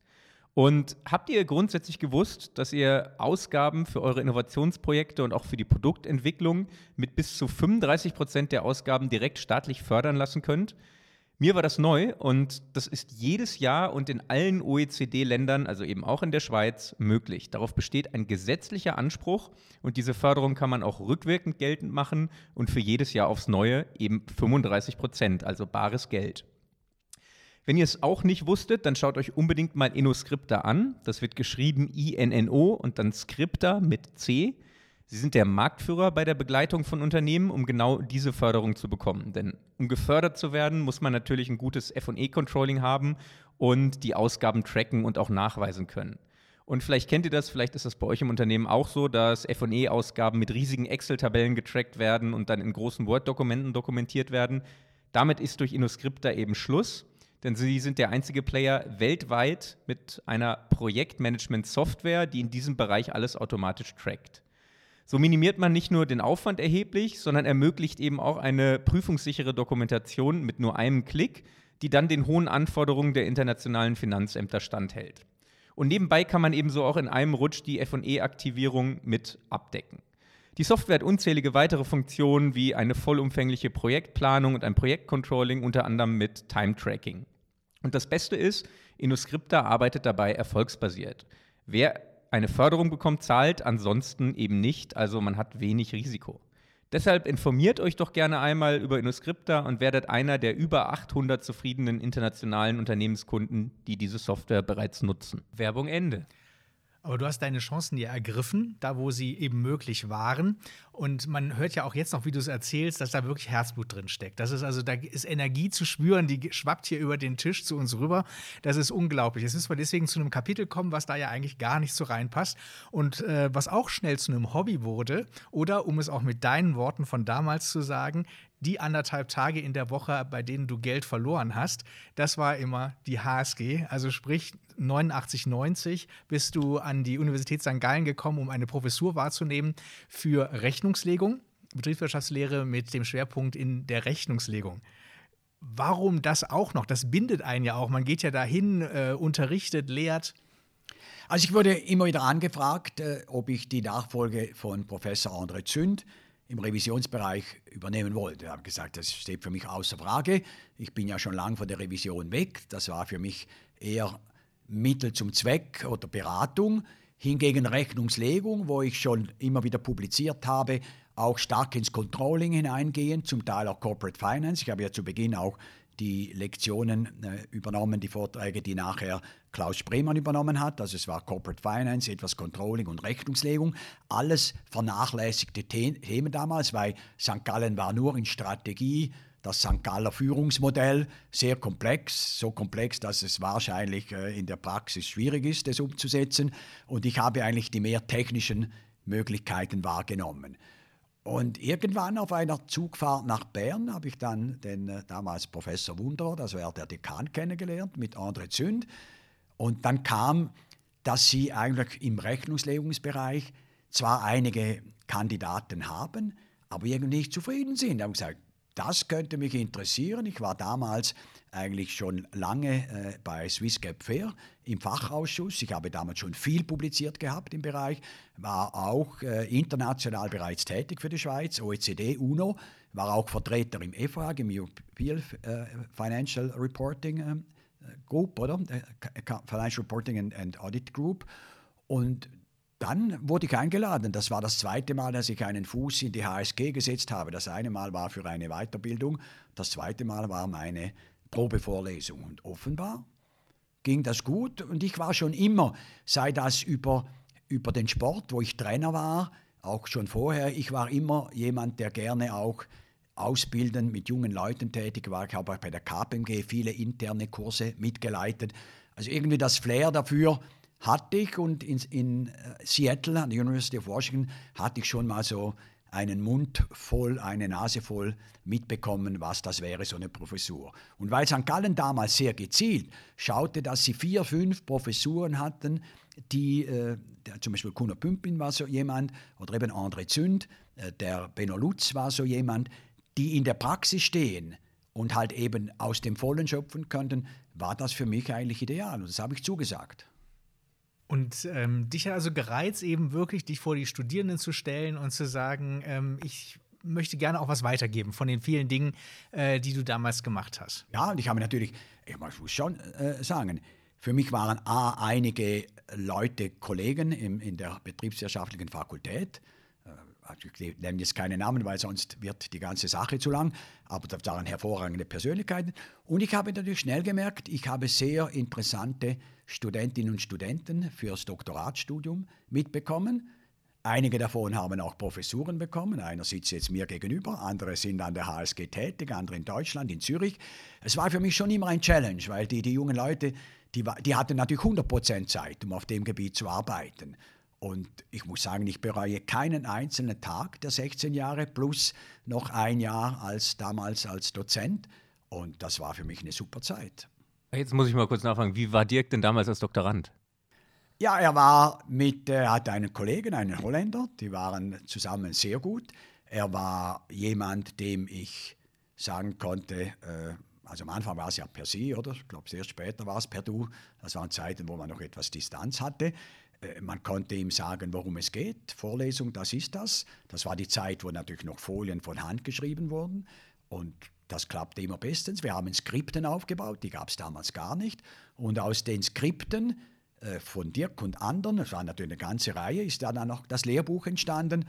Und habt ihr grundsätzlich gewusst, dass ihr Ausgaben für eure Innovationsprojekte und auch für die Produktentwicklung mit bis zu 35 Prozent der Ausgaben direkt staatlich fördern lassen könnt? Mir war das neu und das ist jedes Jahr und in allen OECD-Ländern, also eben auch in der Schweiz, möglich. Darauf besteht ein gesetzlicher Anspruch und diese Förderung kann man auch rückwirkend geltend machen und für jedes Jahr aufs Neue eben 35 Prozent, also bares Geld. Wenn ihr es auch nicht wusstet, dann schaut euch unbedingt mal InnoScripta an. Das wird geschrieben I-N-N-O und dann Scripta mit C. Sie sind der Marktführer bei der Begleitung von Unternehmen, um genau diese Förderung zu bekommen. Denn um gefördert zu werden, muss man natürlich ein gutes FE-Controlling haben und die Ausgaben tracken und auch nachweisen können. Und vielleicht kennt ihr das, vielleicht ist das bei euch im Unternehmen auch so, dass FE-Ausgaben mit riesigen Excel-Tabellen getrackt werden und dann in großen Word-Dokumenten dokumentiert werden. Damit ist durch InnoScripta eben Schluss denn sie sind der einzige Player weltweit mit einer Projektmanagement-Software, die in diesem Bereich alles automatisch trackt. So minimiert man nicht nur den Aufwand erheblich, sondern ermöglicht eben auch eine prüfungssichere Dokumentation mit nur einem Klick, die dann den hohen Anforderungen der internationalen Finanzämter standhält. Und nebenbei kann man ebenso auch in einem Rutsch die FE-Aktivierung mit abdecken. Die Software hat unzählige weitere Funktionen wie eine vollumfängliche Projektplanung und ein Projektcontrolling, unter anderem mit Time-Tracking. Und das Beste ist, InnoScripta arbeitet dabei erfolgsbasiert. Wer eine Förderung bekommt, zahlt, ansonsten eben nicht, also man hat wenig Risiko. Deshalb informiert euch doch gerne einmal über InnoScripta und werdet einer der über 800 zufriedenen internationalen Unternehmenskunden, die diese Software bereits nutzen. Werbung Ende. Aber du hast deine Chancen ja ergriffen, da wo sie eben möglich waren. Und man hört ja auch jetzt noch, wie du es erzählst, dass da wirklich Herzblut drin steckt. Das ist also, da ist Energie zu spüren, die schwappt hier über den Tisch zu uns rüber. Das ist unglaublich. Jetzt müssen wir deswegen zu einem Kapitel kommen, was da ja eigentlich gar nicht so reinpasst. Und äh, was auch schnell zu einem Hobby wurde, oder um es auch mit deinen Worten von damals zu sagen, die anderthalb Tage in der Woche, bei denen du Geld verloren hast, das war immer die HSG. Also sprich, 89, 90 bist du an die Universität St. Gallen gekommen, um eine Professur wahrzunehmen für Rechnungslegung, Betriebswirtschaftslehre mit dem Schwerpunkt in der Rechnungslegung. Warum das auch noch? Das bindet einen ja auch. Man geht ja dahin, äh, unterrichtet, lehrt. Also ich wurde immer wieder angefragt, äh, ob ich die Nachfolge von Professor André Zünd im Revisionsbereich übernehmen wollte. Ich habe gesagt, das steht für mich außer Frage. Ich bin ja schon lange von der Revision weg. Das war für mich eher Mittel zum Zweck oder Beratung. Hingegen Rechnungslegung, wo ich schon immer wieder publiziert habe, auch stark ins Controlling hineingehen, zum Teil auch Corporate Finance. Ich habe ja zu Beginn auch die Lektionen äh, übernommen, die Vorträge, die nachher Klaus Spreemann übernommen hat. Also es war Corporate Finance, etwas Controlling und Rechnungslegung. Alles vernachlässigte The Themen damals, weil St. Gallen war nur in Strategie, das St. Galler Führungsmodell, sehr komplex, so komplex, dass es wahrscheinlich äh, in der Praxis schwierig ist, das umzusetzen. Und ich habe eigentlich die mehr technischen Möglichkeiten wahrgenommen. Und irgendwann auf einer Zugfahrt nach Bern habe ich dann den äh, damals Professor Wunderer, das war der Dekan, kennengelernt mit André Zünd. Und dann kam, dass sie eigentlich im Rechnungslegungsbereich zwar einige Kandidaten haben, aber irgendwie nicht zufrieden sind. Haben gesagt, das könnte mich interessieren. Ich war damals eigentlich schon lange äh, bei Swissgap Fair im Fachausschuss. Ich habe damals schon viel publiziert gehabt im Bereich, war auch äh, international bereits tätig für die Schweiz, OECD, UNO, war auch Vertreter im EFRAG, im European äh, Financial Reporting äh, Group, oder? Äh, Financial Reporting and, and Audit Group. Und dann wurde ich eingeladen. Das war das zweite Mal, dass ich einen Fuß in die HSG gesetzt habe. Das eine Mal war für eine Weiterbildung, das zweite Mal war meine Probevorlesung. Und offenbar ging das gut und ich war schon immer, sei das über, über den Sport, wo ich Trainer war, auch schon vorher, ich war immer jemand, der gerne auch ausbilden, mit jungen Leuten tätig war. Ich habe auch bei der KPMG viele interne Kurse mitgeleitet. Also irgendwie das Flair dafür, hatte ich und in, in äh, Seattle an der University of Washington hatte ich schon mal so einen Mund voll, eine Nase voll mitbekommen, was das wäre, so eine Professur. Und weil St. Gallen damals sehr gezielt schaute, dass sie vier, fünf Professuren hatten, die, äh, zum Beispiel Kuno Pümpin war so jemand, oder eben André Zünd, äh, der Lutz war so jemand, die in der Praxis stehen und halt eben aus dem Vollen schöpfen könnten, war das für mich eigentlich ideal. Und das habe ich zugesagt. Und ähm, dich hat also gereizt, eben wirklich dich vor die Studierenden zu stellen und zu sagen, ähm, ich möchte gerne auch was weitergeben von den vielen Dingen, äh, die du damals gemacht hast. Ja, und ich habe natürlich, ich muss schon äh, sagen, für mich waren A, einige Leute Kollegen im, in der betriebswirtschaftlichen Fakultät, ich nenne jetzt keine Namen, weil sonst wird die ganze Sache zu lang, aber das waren hervorragende Persönlichkeiten. Und ich habe natürlich schnell gemerkt, ich habe sehr interessante Studentinnen und Studenten fürs Doktoratsstudium mitbekommen. Einige davon haben auch Professuren bekommen. Einer sitzt jetzt mir gegenüber, andere sind an der HSG tätig, andere in Deutschland, in Zürich. Es war für mich schon immer ein Challenge, weil die, die jungen Leute, die, die hatten natürlich 100% Zeit, um auf dem Gebiet zu arbeiten. Und ich muss sagen, ich bereue keinen einzelnen Tag der 16 Jahre plus noch ein Jahr als damals als Dozent. Und das war für mich eine super Zeit. Jetzt muss ich mal kurz nachfragen, wie war Dirk denn damals als Doktorand? Ja, er war mit, er hatte einen Kollegen, einen Holländer, die waren zusammen sehr gut. Er war jemand, dem ich sagen konnte, äh, also am Anfang war es ja per Sie, oder? Ich glaube, sehr später war es per Du. Das waren Zeiten, wo man noch etwas Distanz hatte. Äh, man konnte ihm sagen, worum es geht. Vorlesung, das ist das. Das war die Zeit, wo natürlich noch Folien von Hand geschrieben wurden. Und das klappte immer bestens. Wir haben Skripten aufgebaut, die gab es damals gar nicht. Und aus den Skripten äh, von Dirk und anderen, das war natürlich eine ganze Reihe, ist dann noch das Lehrbuch entstanden.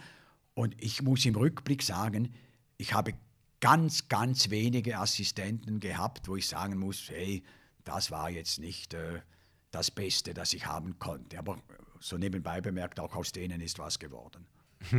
Und ich muss im Rückblick sagen, ich habe ganz, ganz wenige Assistenten gehabt, wo ich sagen muss, hey, das war jetzt nicht äh, das Beste, das ich haben konnte. Aber so nebenbei bemerkt, auch aus denen ist was geworden.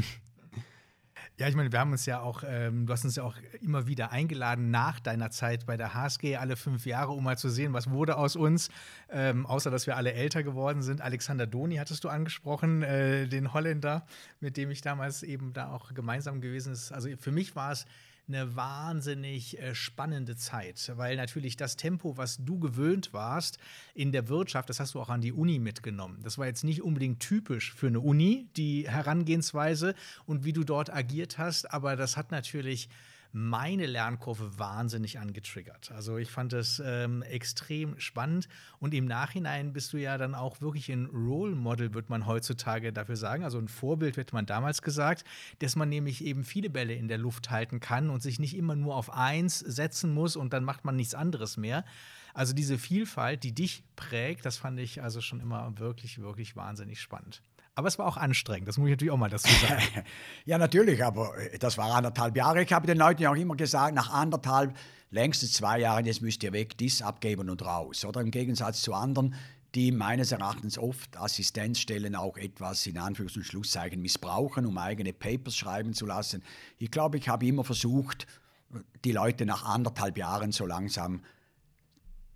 Ja, ich meine, wir haben uns ja auch, ähm, du hast uns ja auch immer wieder eingeladen nach deiner Zeit bei der HSG, alle fünf Jahre, um mal zu sehen, was wurde aus uns, ähm, außer dass wir alle älter geworden sind. Alexander Doni hattest du angesprochen, äh, den Holländer, mit dem ich damals eben da auch gemeinsam gewesen ist. Also für mich war es eine wahnsinnig äh, spannende Zeit, weil natürlich das Tempo, was du gewöhnt warst in der Wirtschaft, das hast du auch an die Uni mitgenommen. Das war jetzt nicht unbedingt typisch für eine Uni, die Herangehensweise und wie du dort agiert hast, aber das hat natürlich meine Lernkurve wahnsinnig angetriggert. Also ich fand es ähm, extrem spannend und im Nachhinein bist du ja dann auch wirklich ein Role Model, wird man heutzutage dafür sagen, also ein Vorbild wird man damals gesagt, dass man nämlich eben viele Bälle in der Luft halten kann und sich nicht immer nur auf eins setzen muss und dann macht man nichts anderes mehr. Also diese Vielfalt, die dich prägt, das fand ich also schon immer wirklich, wirklich wahnsinnig spannend. Aber es war auch anstrengend, das muss ich natürlich auch mal dazu sagen. ja, natürlich, aber äh, das war anderthalb Jahre. Ich habe den Leuten ja auch immer gesagt, nach anderthalb, längstens zwei Jahren, jetzt müsst ihr weg, dies abgeben und raus. Oder im Gegensatz zu anderen, die meines Erachtens oft Assistenzstellen auch etwas in Anführungs- und Schlusszeichen missbrauchen, um eigene Papers schreiben zu lassen. Ich glaube, ich habe immer versucht, die Leute nach anderthalb Jahren so langsam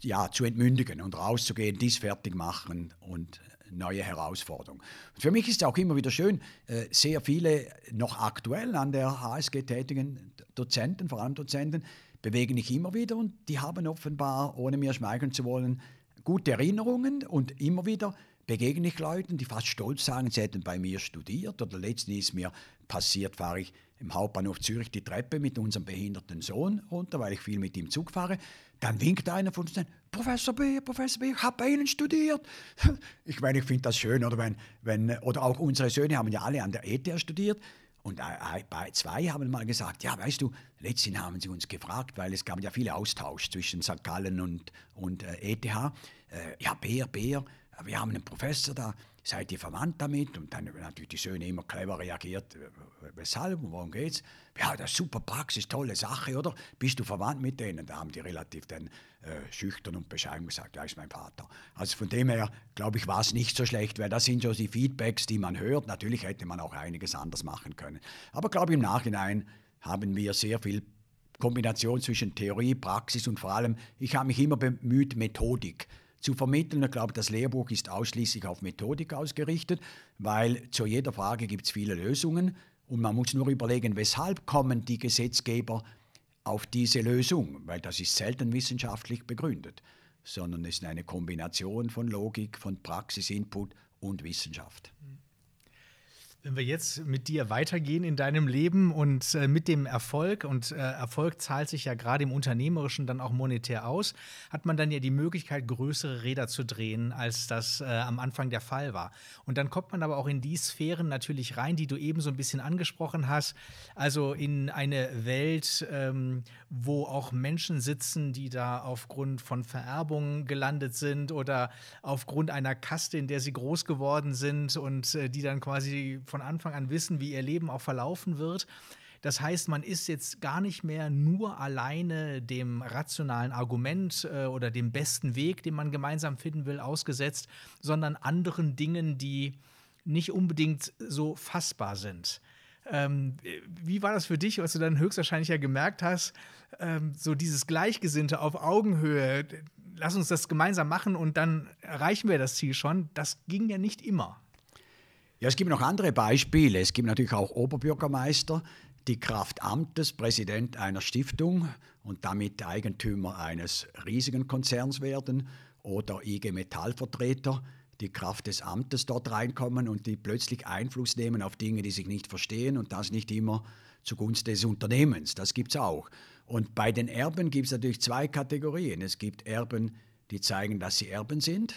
ja, zu entmündigen und rauszugehen, dies fertig machen und neue Herausforderung. Für mich ist es auch immer wieder schön, äh, sehr viele noch aktuell an der HSG tätigen Dozenten, vor allem Dozenten, bewegen mich immer wieder und die haben offenbar, ohne mir schmeicheln zu wollen, gute Erinnerungen und immer wieder begegne ich Leuten, die fast stolz sagen, sie hätten bei mir studiert. Oder letztens ist mir passiert, fahre ich im Hauptbahnhof Zürich die Treppe mit unserem behinderten Sohn runter, weil ich viel mit ihm Zug fahre. Dann winkt einer von uns, Professor B, Professor B, ich habe bei Ihnen studiert. Ich meine, ich finde das schön, oder, wenn, wenn, oder auch unsere Söhne haben ja alle an der ETH studiert. Und zwei haben mal gesagt, ja, weißt du, letztens haben sie uns gefragt, weil es gab ja viele Austausch zwischen St. Gallen und, und äh, ETH. Äh, ja, Bär, Bär, wir haben einen Professor da, seid ihr verwandt damit? Und dann natürlich die Söhne immer clever reagiert, weshalb und worum geht's? Ja, das ist super Praxis, tolle Sache, oder? Bist du verwandt mit denen? Da haben die relativ dann äh, schüchtern und bescheiden gesagt, ja, ist mein Vater. Also von dem her, glaube ich, war es nicht so schlecht, weil das sind so die Feedbacks, die man hört. Natürlich hätte man auch einiges anders machen können. Aber glaube im Nachhinein haben wir sehr viel Kombination zwischen Theorie, Praxis und vor allem, ich habe mich immer bemüht, Methodik zu vermitteln. Ich glaube, das Lehrbuch ist ausschließlich auf Methodik ausgerichtet, weil zu jeder Frage gibt es viele Lösungen und man muss nur überlegen, weshalb kommen die Gesetzgeber auf diese Lösung, weil das ist selten wissenschaftlich begründet, sondern es ist eine Kombination von Logik, von Praxisinput und Wissenschaft. Mhm. Wenn wir jetzt mit dir weitergehen in deinem Leben und äh, mit dem Erfolg, und äh, Erfolg zahlt sich ja gerade im Unternehmerischen dann auch monetär aus, hat man dann ja die Möglichkeit, größere Räder zu drehen, als das äh, am Anfang der Fall war. Und dann kommt man aber auch in die Sphären natürlich rein, die du eben so ein bisschen angesprochen hast. Also in eine Welt, ähm, wo auch Menschen sitzen, die da aufgrund von Vererbungen gelandet sind oder aufgrund einer Kaste, in der sie groß geworden sind und äh, die dann quasi von Anfang an wissen, wie ihr Leben auch verlaufen wird. Das heißt, man ist jetzt gar nicht mehr nur alleine dem rationalen Argument äh, oder dem besten Weg, den man gemeinsam finden will, ausgesetzt, sondern anderen Dingen, die nicht unbedingt so fassbar sind. Ähm, wie war das für dich, was du dann höchstwahrscheinlich ja gemerkt hast, ähm, so dieses Gleichgesinnte auf Augenhöhe, lass uns das gemeinsam machen und dann erreichen wir das Ziel schon, das ging ja nicht immer. Ja, es gibt noch andere Beispiele. Es gibt natürlich auch Oberbürgermeister, die Kraft Amtes Präsident einer Stiftung und damit Eigentümer eines riesigen Konzerns werden oder IG Metall-Vertreter, die Kraft des Amtes dort reinkommen und die plötzlich Einfluss nehmen auf Dinge, die sich nicht verstehen und das nicht immer zugunsten des Unternehmens. Das gibt es auch. Und bei den Erben gibt es natürlich zwei Kategorien. Es gibt Erben, die zeigen, dass sie Erben sind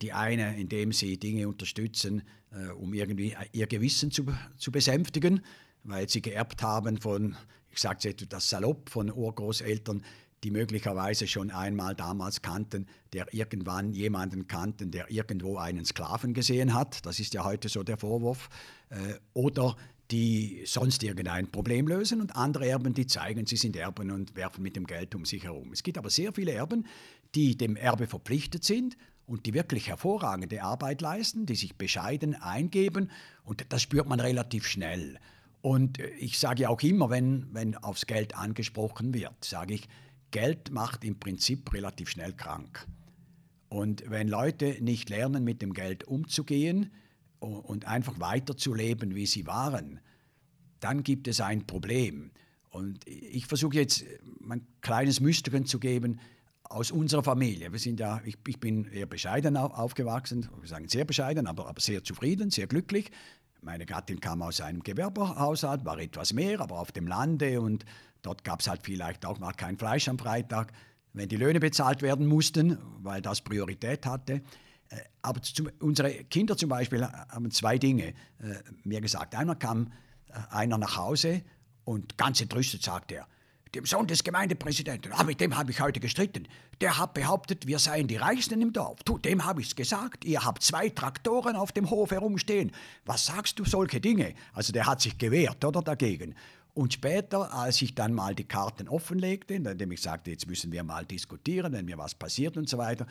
die eine, indem sie Dinge unterstützen, äh, um irgendwie ihr Gewissen zu, zu besänftigen, weil sie geerbt haben von, ich sage jetzt das salopp, von Urgroßeltern, die möglicherweise schon einmal damals kannten, der irgendwann jemanden kannten, der irgendwo einen Sklaven gesehen hat. Das ist ja heute so der Vorwurf. Äh, oder die sonst irgendein Problem lösen und andere Erben, die zeigen, sie sind Erben und werfen mit dem Geld um sich herum. Es gibt aber sehr viele Erben, die dem Erbe verpflichtet sind und die wirklich hervorragende Arbeit leisten, die sich bescheiden eingeben und das spürt man relativ schnell. Und ich sage ja auch immer, wenn, wenn aufs Geld angesprochen wird, sage ich, Geld macht im Prinzip relativ schnell krank. Und wenn Leute nicht lernen, mit dem Geld umzugehen und einfach weiterzuleben, wie sie waren, dann gibt es ein Problem. Und ich versuche jetzt ein kleines Mysterin zu geben aus unserer Familie. Wir sind ja, ich, ich bin eher bescheiden aufgewachsen, wir sagen sehr bescheiden, aber, aber sehr zufrieden, sehr glücklich. Meine Gattin kam aus einem Gewerbehaushalt, war etwas mehr, aber auf dem Lande und dort gab es halt vielleicht auch mal kein Fleisch am Freitag, wenn die Löhne bezahlt werden mussten, weil das Priorität hatte. Äh, aber zu, unsere Kinder zum Beispiel haben zwei Dinge äh, mir gesagt. Einmal kam äh, einer nach Hause und ganz entrüstet sagte er, dem Sohn des Gemeindepräsidenten, ah, mit dem habe ich heute gestritten, der hat behauptet, wir seien die Reichsten im Dorf. Du, dem habe ich's gesagt, ihr habt zwei Traktoren auf dem Hof herumstehen. Was sagst du solche Dinge? Also der hat sich gewehrt, oder dagegen. Und später, als ich dann mal die Karten offenlegte, indem ich sagte, jetzt müssen wir mal diskutieren, wenn mir was passiert und so weiter,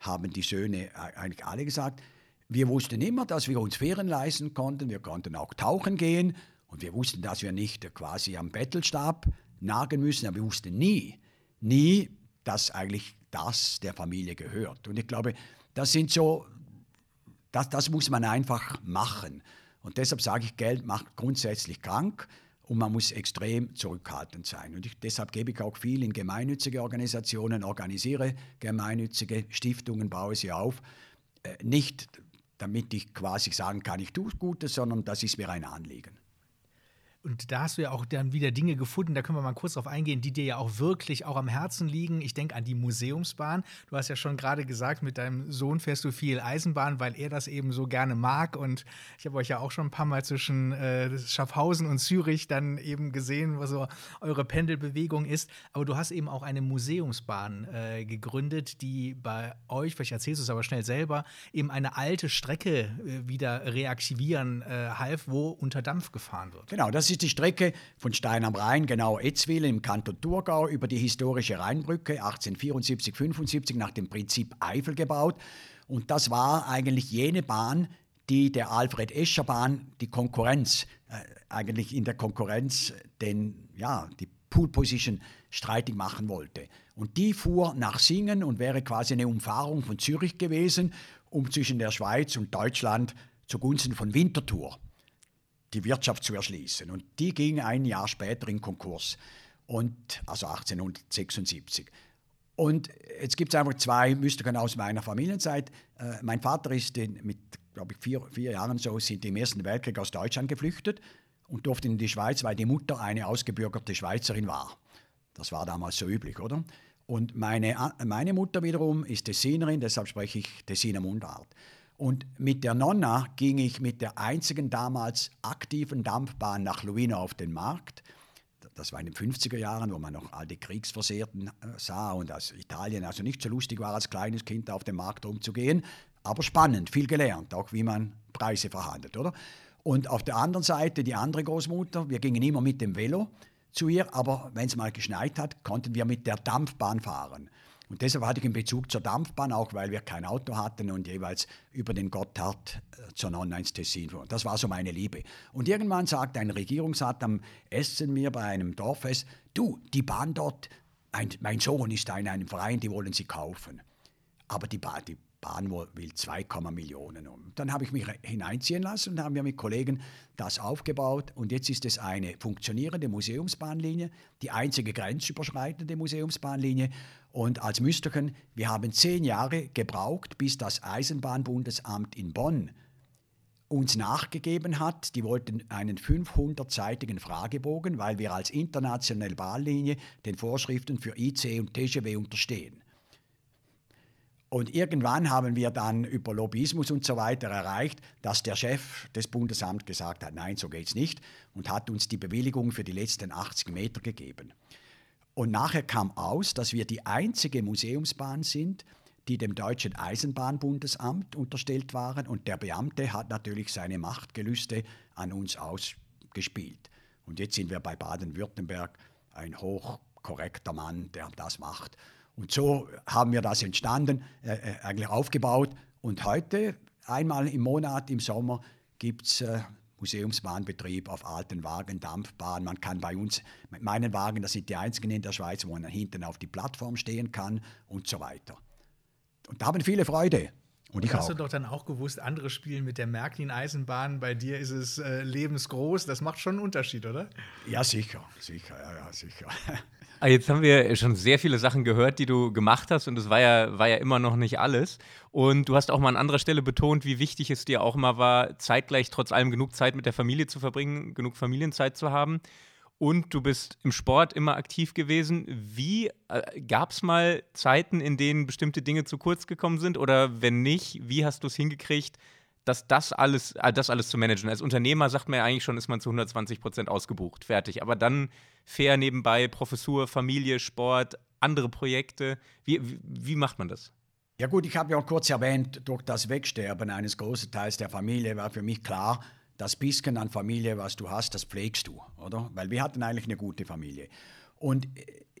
haben die Söhne eigentlich alle gesagt, wir wussten immer, dass wir uns Ferien leisten konnten, wir konnten auch tauchen gehen und wir wussten, dass wir nicht quasi am Bettelstab nagen müssen, aber wir wussten nie, nie, dass eigentlich das der Familie gehört. Und ich glaube, das sind so, das, das muss man einfach machen. Und deshalb sage ich, Geld macht grundsätzlich krank und man muss extrem zurückhaltend sein. Und ich, deshalb gebe ich auch viel in gemeinnützige Organisationen, organisiere gemeinnützige Stiftungen, baue sie auf. Äh, nicht damit ich quasi sagen kann, ich tue Gutes, sondern das ist mir ein Anliegen. Und da hast du ja auch dann wieder Dinge gefunden, da können wir mal kurz drauf eingehen, die dir ja auch wirklich auch am Herzen liegen. Ich denke an die Museumsbahn. Du hast ja schon gerade gesagt, mit deinem Sohn fährst du viel Eisenbahn, weil er das eben so gerne mag. Und ich habe euch ja auch schon ein paar Mal zwischen äh, Schaffhausen und Zürich dann eben gesehen, was so eure Pendelbewegung ist. Aber du hast eben auch eine Museumsbahn äh, gegründet, die bei euch, vielleicht erzählst du es aber schnell selber, eben eine alte Strecke äh, wieder reaktivieren äh, half, wo unter Dampf gefahren wird. Genau, das ist die Strecke von Stein am Rhein, genau Etzwil im Kanton Thurgau, über die historische Rheinbrücke 1874-75 nach dem Prinzip Eifel gebaut. Und das war eigentlich jene Bahn, die der Alfred Escher Bahn die Konkurrenz, äh, eigentlich in der Konkurrenz den, ja, die Pool Position streitig machen wollte. Und die fuhr nach Singen und wäre quasi eine Umfahrung von Zürich gewesen, um zwischen der Schweiz und Deutschland zugunsten von Winterthur die Wirtschaft zu erschließen. Und die ging ein Jahr später in Konkurs, und, also 1876. Und jetzt gibt es einfach zwei Mystiker aus meiner Familienzeit. Äh, mein Vater ist in, mit, glaube ich, vier, vier Jahren so, sind im Ersten Weltkrieg aus Deutschland geflüchtet und durfte in die Schweiz, weil die Mutter eine ausgebürgerte Schweizerin war. Das war damals so üblich, oder? Und meine, meine Mutter wiederum ist Tessinerin, deshalb spreche ich Tessiner Mundart. Und mit der Nonna ging ich mit der einzigen damals aktiven Dampfbahn nach Luino auf den Markt. Das war in den 50er Jahren, wo man noch all die Kriegsversehrten äh, sah und als Italien also nicht so lustig war, als kleines Kind auf dem Markt rumzugehen. Aber spannend, viel gelernt, auch wie man Preise verhandelt, oder? Und auf der anderen Seite die andere Großmutter, wir gingen immer mit dem Velo zu ihr, aber wenn es mal geschneit hat, konnten wir mit der Dampfbahn fahren. Und deshalb hatte ich einen Bezug zur Dampfbahn, auch weil wir kein Auto hatten und jeweils über den Gotthard äh, zur Nonna ins Tessin fuhren. Das war so meine Liebe. Und irgendwann sagte ein Regierungsrat am Essen mir bei einem Dorffest, du, die Bahn dort, mein, mein Sohn ist da in einem Verein, die wollen sie kaufen. Aber die, Bahn, die Bahn will 2, Millionen. Und dann habe ich mich hineinziehen lassen und haben wir mit Kollegen das aufgebaut. Und jetzt ist es eine funktionierende Museumsbahnlinie, die einzige grenzüberschreitende Museumsbahnlinie. Und als Müsterchen, wir haben zehn Jahre gebraucht, bis das Eisenbahnbundesamt in Bonn uns nachgegeben hat. Die wollten einen 500-seitigen Fragebogen, weil wir als internationale Bahnlinie den Vorschriften für IC und TGW unterstehen. Und irgendwann haben wir dann über Lobbyismus und so weiter erreicht, dass der Chef des Bundesamts gesagt hat, nein, so geht es nicht und hat uns die Bewilligung für die letzten 80 Meter gegeben. Und nachher kam aus, dass wir die einzige Museumsbahn sind, die dem Deutschen Eisenbahnbundesamt unterstellt waren und der Beamte hat natürlich seine Machtgelüste an uns ausgespielt. Und jetzt sind wir bei Baden-Württemberg ein hochkorrekter Mann, der das macht. Und so haben wir das entstanden, äh, äh eigentlich aufgebaut. Und heute, einmal im Monat im Sommer, gibt es äh, Museumsbahnbetrieb auf alten Wagen, Dampfbahn. Man kann bei uns mit meinen Wagen, das sind die einzigen in der Schweiz, wo man hinten auf die Plattform stehen kann und so weiter. Und da haben viele Freude. Und ich hast auch. du doch dann auch gewusst, andere spielen mit der Märklin-Eisenbahn, bei dir ist es äh, lebensgroß. Das macht schon einen Unterschied, oder? Ja, sicher, sicher, ja, ja, sicher. Ah, jetzt haben wir schon sehr viele Sachen gehört, die du gemacht hast und es war ja, war ja immer noch nicht alles. Und du hast auch mal an anderer Stelle betont, wie wichtig es dir auch immer war, zeitgleich trotz allem genug Zeit mit der Familie zu verbringen, genug Familienzeit zu haben. Und du bist im Sport immer aktiv gewesen. Wie äh, gab es mal Zeiten, in denen bestimmte Dinge zu kurz gekommen sind? Oder wenn nicht, wie hast du es hingekriegt, dass das alles, äh, das alles zu managen. Als Unternehmer sagt man ja eigentlich schon, ist man zu 120 Prozent ausgebucht, fertig. Aber dann fair nebenbei, Professur, Familie, Sport, andere Projekte. Wie, wie, macht man das? Ja gut, ich habe ja auch kurz erwähnt, durch das Wegsterben eines großen Teils der Familie war für mich klar, das bisschen an Familie, was du hast, das pflegst du, oder? Weil wir hatten eigentlich eine gute Familie. Und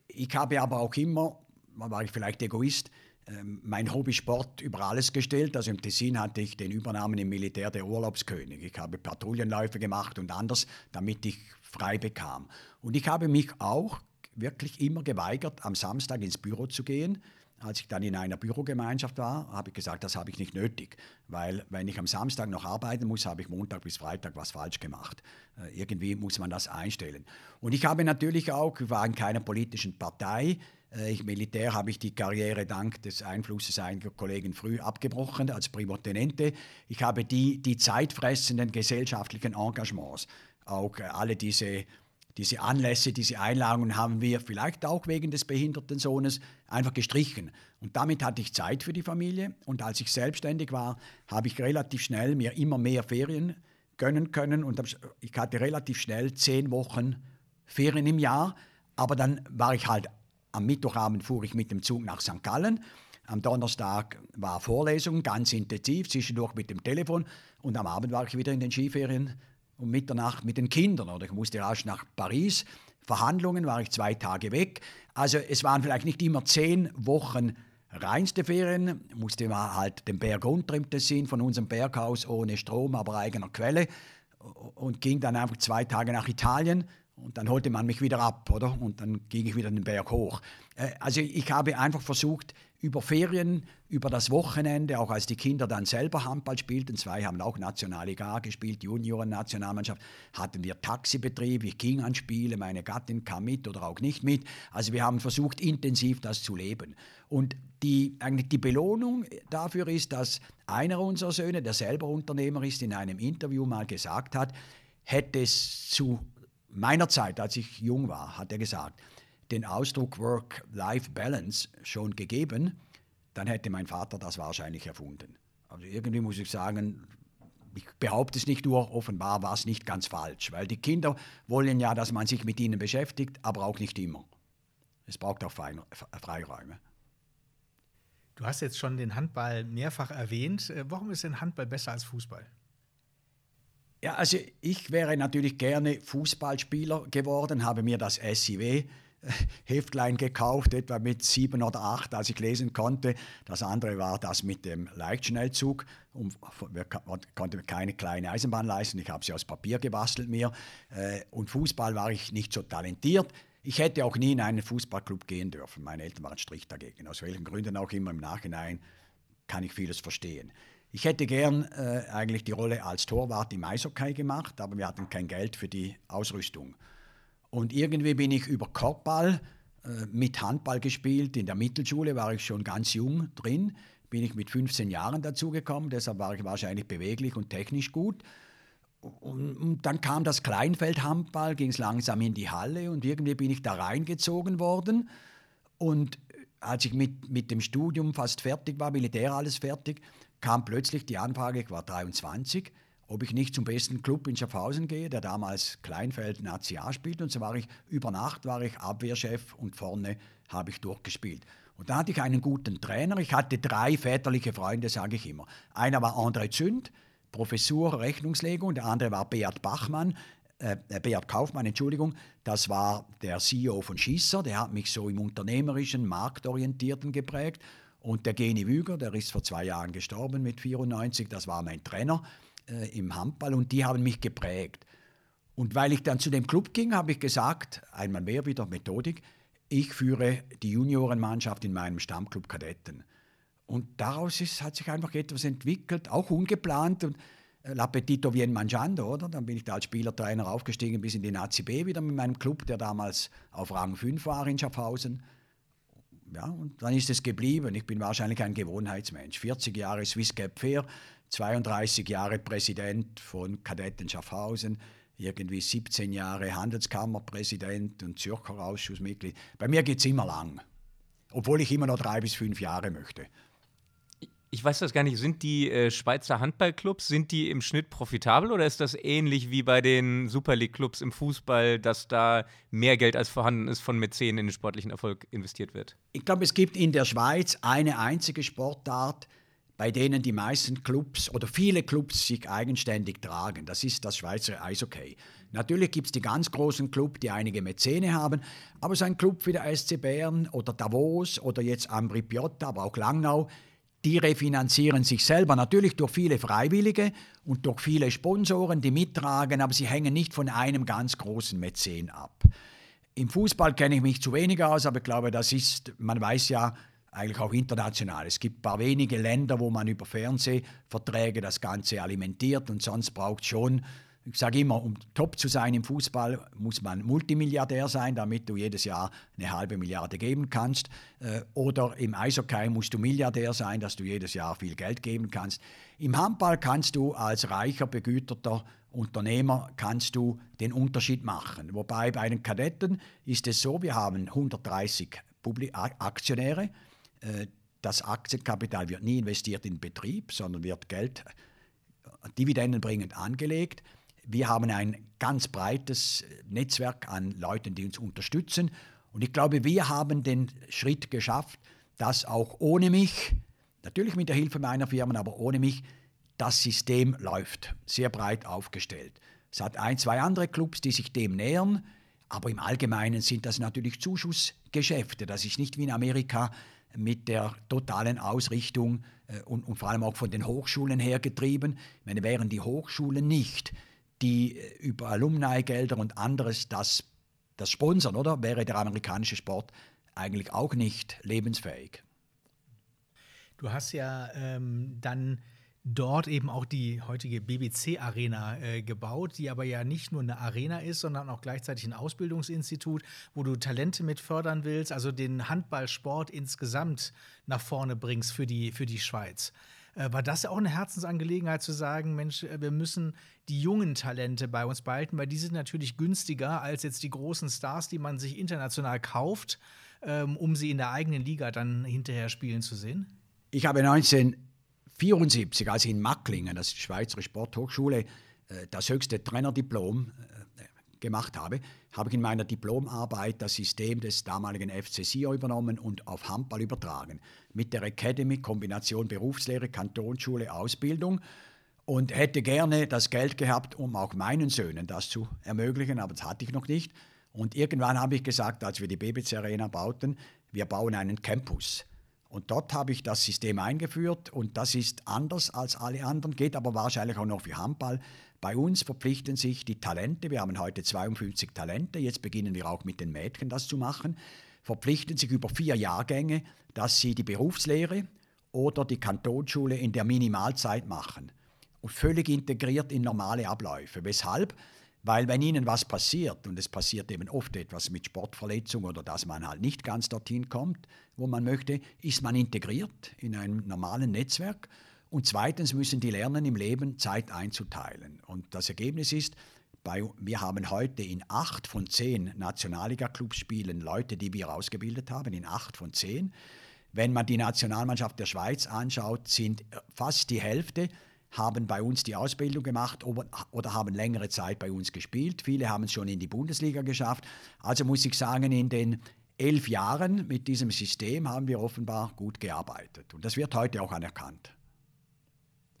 ich habe aber auch immer, war ich vielleicht Egoist, ähm, mein Hobby Sport über alles gestellt. Also im Tessin hatte ich den Übernamen im Militär der Urlaubskönig. Ich habe Patrouillenläufe gemacht und anders, damit ich frei bekam. Und ich habe mich auch wirklich immer geweigert, am Samstag ins Büro zu gehen. Als ich dann in einer Bürogemeinschaft war, habe ich gesagt, das habe ich nicht nötig, weil wenn ich am Samstag noch arbeiten muss, habe ich Montag bis Freitag was falsch gemacht. Äh, irgendwie muss man das einstellen. Und ich habe natürlich auch, ich war in keiner politischen Partei, äh, ich, Militär habe ich die Karriere dank des Einflusses einiger Kollegen früh abgebrochen als Primotenente. Ich habe die, die zeitfressenden gesellschaftlichen Engagements, auch äh, alle diese, diese Anlässe, diese Einladungen haben wir vielleicht auch wegen des behinderten Sohnes einfach gestrichen. Und damit hatte ich Zeit für die Familie. Und als ich selbstständig war, habe ich relativ schnell mir immer mehr Ferien gönnen können. Und ich hatte relativ schnell zehn Wochen Ferien im Jahr. Aber dann war ich halt am Mittwochabend fuhr ich mit dem Zug nach St. Gallen. Am Donnerstag war Vorlesung, ganz intensiv, zwischendurch mit dem Telefon. Und am Abend war ich wieder in den Skiferien um Mitternacht mit den Kindern. Oder ich musste rasch nach Paris. Verhandlungen war ich zwei Tage weg. Also es waren vielleicht nicht immer zehn Wochen reinste Ferien. Musste mal halt den Berg runter im Tessin von unserem Berghaus ohne Strom, aber eigener Quelle. Und ging dann einfach zwei Tage nach Italien und dann holte man mich wieder ab, oder? Und dann ging ich wieder den Berg hoch. Äh, also ich habe einfach versucht, über Ferien, über das Wochenende, auch als die Kinder dann selber Handball spielten, zwei haben auch Nationalliga gespielt, Junioren-Nationalmannschaft, hatten wir Taxibetrieb, ich ging an Spiele, meine Gattin kam mit oder auch nicht mit. Also wir haben versucht, intensiv das zu leben. Und die, eigentlich die Belohnung dafür ist, dass einer unserer Söhne, der selber Unternehmer ist, in einem Interview mal gesagt hat, hätte es zu meiner Zeit, als ich jung war, hat er gesagt, den Ausdruck Work-Life-Balance schon gegeben, dann hätte mein Vater das wahrscheinlich erfunden. Also irgendwie muss ich sagen, ich behaupte es nicht nur, offenbar war es nicht ganz falsch, weil die Kinder wollen ja, dass man sich mit ihnen beschäftigt, aber auch nicht immer. Es braucht auch Freiräume. Du hast jetzt schon den Handball mehrfach erwähnt. Äh, warum ist denn Handball besser als Fußball? Ja, also ich wäre natürlich gerne Fußballspieler geworden, habe mir das SIW Heftlein gekauft, etwa mit sieben oder acht, als ich lesen konnte. Das andere war das mit dem Leichtschnellzug. Wir konnten keine kleine Eisenbahn leisten. Ich habe sie aus Papier gebastelt mir. Äh, und Fußball war ich nicht so talentiert. Ich hätte auch nie in einen Fußballclub gehen dürfen. Meine Eltern waren strikt dagegen. Aus welchen Gründen auch immer im Nachhinein kann ich vieles verstehen. Ich hätte gern äh, eigentlich die Rolle als Torwart im Eishockey gemacht, aber wir hatten kein Geld für die Ausrüstung. Und irgendwie bin ich über Korbball äh, mit Handball gespielt. In der Mittelschule war ich schon ganz jung drin, bin ich mit 15 Jahren dazugekommen, deshalb war ich wahrscheinlich beweglich und technisch gut. Und, und dann kam das Kleinfeldhandball, ging es langsam in die Halle und irgendwie bin ich da reingezogen worden. Und als ich mit, mit dem Studium fast fertig war, Militär alles fertig, kam plötzlich die Anfrage, ich war 23, ob ich nicht zum besten Club in Schaffhausen gehe, der damals Kleinfeld Nazi A spielt. Und so war ich über Nacht war ich Abwehrchef und vorne habe ich durchgespielt. Und da hatte ich einen guten Trainer. Ich hatte drei väterliche Freunde, sage ich immer. Einer war André Zünd, Professur Rechnungslegung, der andere war Beat Bachmann, äh, Beat Kaufmann, Entschuldigung, das war der CEO von Schisser, der hat mich so im unternehmerischen, marktorientierten geprägt. Und der Geni Wüger, der ist vor zwei Jahren gestorben mit 94, das war mein Trainer äh, im Handball und die haben mich geprägt. Und weil ich dann zu dem Club ging, habe ich gesagt, einmal mehr wieder Methodik, ich führe die Juniorenmannschaft in meinem Stammclub Kadetten. Und daraus ist, hat sich einfach etwas entwickelt, auch ungeplant. Und äh, L'appetito vien mangiando, oder? Dann bin ich da als Spielertrainer aufgestiegen bis in die Nazi B wieder mit meinem Club, der damals auf Rang 5 war in Schaffhausen. Ja, und dann ist es geblieben. Ich bin wahrscheinlich ein Gewohnheitsmensch. 40 Jahre Swiss Cap Fair, 32 Jahre Präsident von Kadetten Schaffhausen, irgendwie 17 Jahre Handelskammerpräsident und Zürcher Ausschussmitglied. Bei mir geht es immer lang, obwohl ich immer noch drei bis fünf Jahre möchte. Ich weiß das gar nicht. Sind die äh, Schweizer Handballclubs, sind die im Schnitt profitabel oder ist das ähnlich wie bei den Super League-Clubs im Fußball, dass da mehr Geld als vorhanden ist von Mäzen in den sportlichen Erfolg investiert wird? Ich glaube, es gibt in der Schweiz eine einzige Sportart, bei denen die meisten Clubs oder viele Clubs sich eigenständig tragen. Das ist das Schweizer Eishockey. Natürlich gibt es die ganz großen Clubs, die einige Mäzene haben, aber so ein Club wie der SC Bern oder Davos oder jetzt Ambri Piotta, aber auch Langnau, die refinanzieren sich selber natürlich durch viele Freiwillige und durch viele Sponsoren, die mittragen, aber sie hängen nicht von einem ganz großen Mäzen ab. Im Fußball kenne ich mich zu wenig aus, aber ich glaube, das ist, man weiß ja eigentlich auch international. Es gibt ein paar wenige Länder, wo man über Fernsehverträge das Ganze alimentiert und sonst braucht schon ich sage immer, um top zu sein im Fußball, muss man Multimilliardär sein, damit du jedes Jahr eine halbe Milliarde geben kannst. Äh, oder im Eishockey musst du Milliardär sein, dass du jedes Jahr viel Geld geben kannst. Im Handball kannst du als reicher, begüterter Unternehmer kannst du den Unterschied machen. Wobei bei den Kadetten ist es so, wir haben 130 Aktionäre. Äh, das Aktienkapital wird nie investiert in Betrieb, sondern wird Geld dividendenbringend angelegt. Wir haben ein ganz breites Netzwerk an Leuten, die uns unterstützen. Und ich glaube, wir haben den Schritt geschafft, dass auch ohne mich, natürlich mit der Hilfe meiner Firmen, aber ohne mich, das System läuft, sehr breit aufgestellt. Es hat ein, zwei andere Clubs, die sich dem nähern, aber im Allgemeinen sind das natürlich Zuschussgeschäfte. Das ist nicht wie in Amerika mit der totalen Ausrichtung äh, und, und vor allem auch von den Hochschulen her getrieben. Ich meine, wären die Hochschulen nicht die äh, über Alumni-Gelder und anderes das, das sponsern, oder? Wäre der amerikanische Sport eigentlich auch nicht lebensfähig. Du hast ja ähm, dann dort eben auch die heutige BBC-Arena äh, gebaut, die aber ja nicht nur eine Arena ist, sondern auch gleichzeitig ein Ausbildungsinstitut, wo du Talente mit fördern willst, also den Handballsport insgesamt nach vorne bringst für die, für die Schweiz. Äh, war das ja auch eine Herzensangelegenheit zu sagen, Mensch, äh, wir müssen die jungen Talente bei uns behalten, weil die sind natürlich günstiger als jetzt die großen Stars, die man sich international kauft, ähm, um sie in der eigenen Liga dann hinterher spielen zu sehen? Ich habe 1974, als ich in Macklingen, das ist die Schweizer Sporthochschule, äh, das höchste Trainerdiplom gemacht habe, habe ich in meiner Diplomarbeit das System des damaligen FC Sion übernommen und auf Handball übertragen. Mit der Academy Kombination Berufslehre, Kantonsschule, Ausbildung und hätte gerne das Geld gehabt, um auch meinen Söhnen das zu ermöglichen, aber das hatte ich noch nicht. Und irgendwann habe ich gesagt, als wir die BBC Arena bauten, wir bauen einen Campus. Und dort habe ich das System eingeführt und das ist anders als alle anderen, geht aber wahrscheinlich auch noch für Handball. Bei uns verpflichten sich die Talente, wir haben heute 52 Talente, jetzt beginnen wir auch mit den Mädchen das zu machen, verpflichten sich über vier Jahrgänge, dass sie die Berufslehre oder die Kantonsschule in der Minimalzeit machen und völlig integriert in normale Abläufe. Weshalb? Weil wenn ihnen was passiert, und es passiert eben oft etwas mit Sportverletzung oder dass man halt nicht ganz dorthin kommt, wo man möchte, ist man integriert in einem normalen Netzwerk und zweitens müssen die lernen, im Leben Zeit einzuteilen. Und das Ergebnis ist, bei, wir haben heute in acht von zehn Nationalliga-Clubs spielen Leute, die wir ausgebildet haben, in acht von zehn. Wenn man die Nationalmannschaft der Schweiz anschaut, sind fast die Hälfte haben bei uns die Ausbildung gemacht oder, haben längere Zeit bei uns gespielt. Viele haben es schon in die Bundesliga geschafft. Also muss ich sagen, in den elf Jahren mit diesem System haben wir offenbar gut gearbeitet. Und das wird heute auch anerkannt.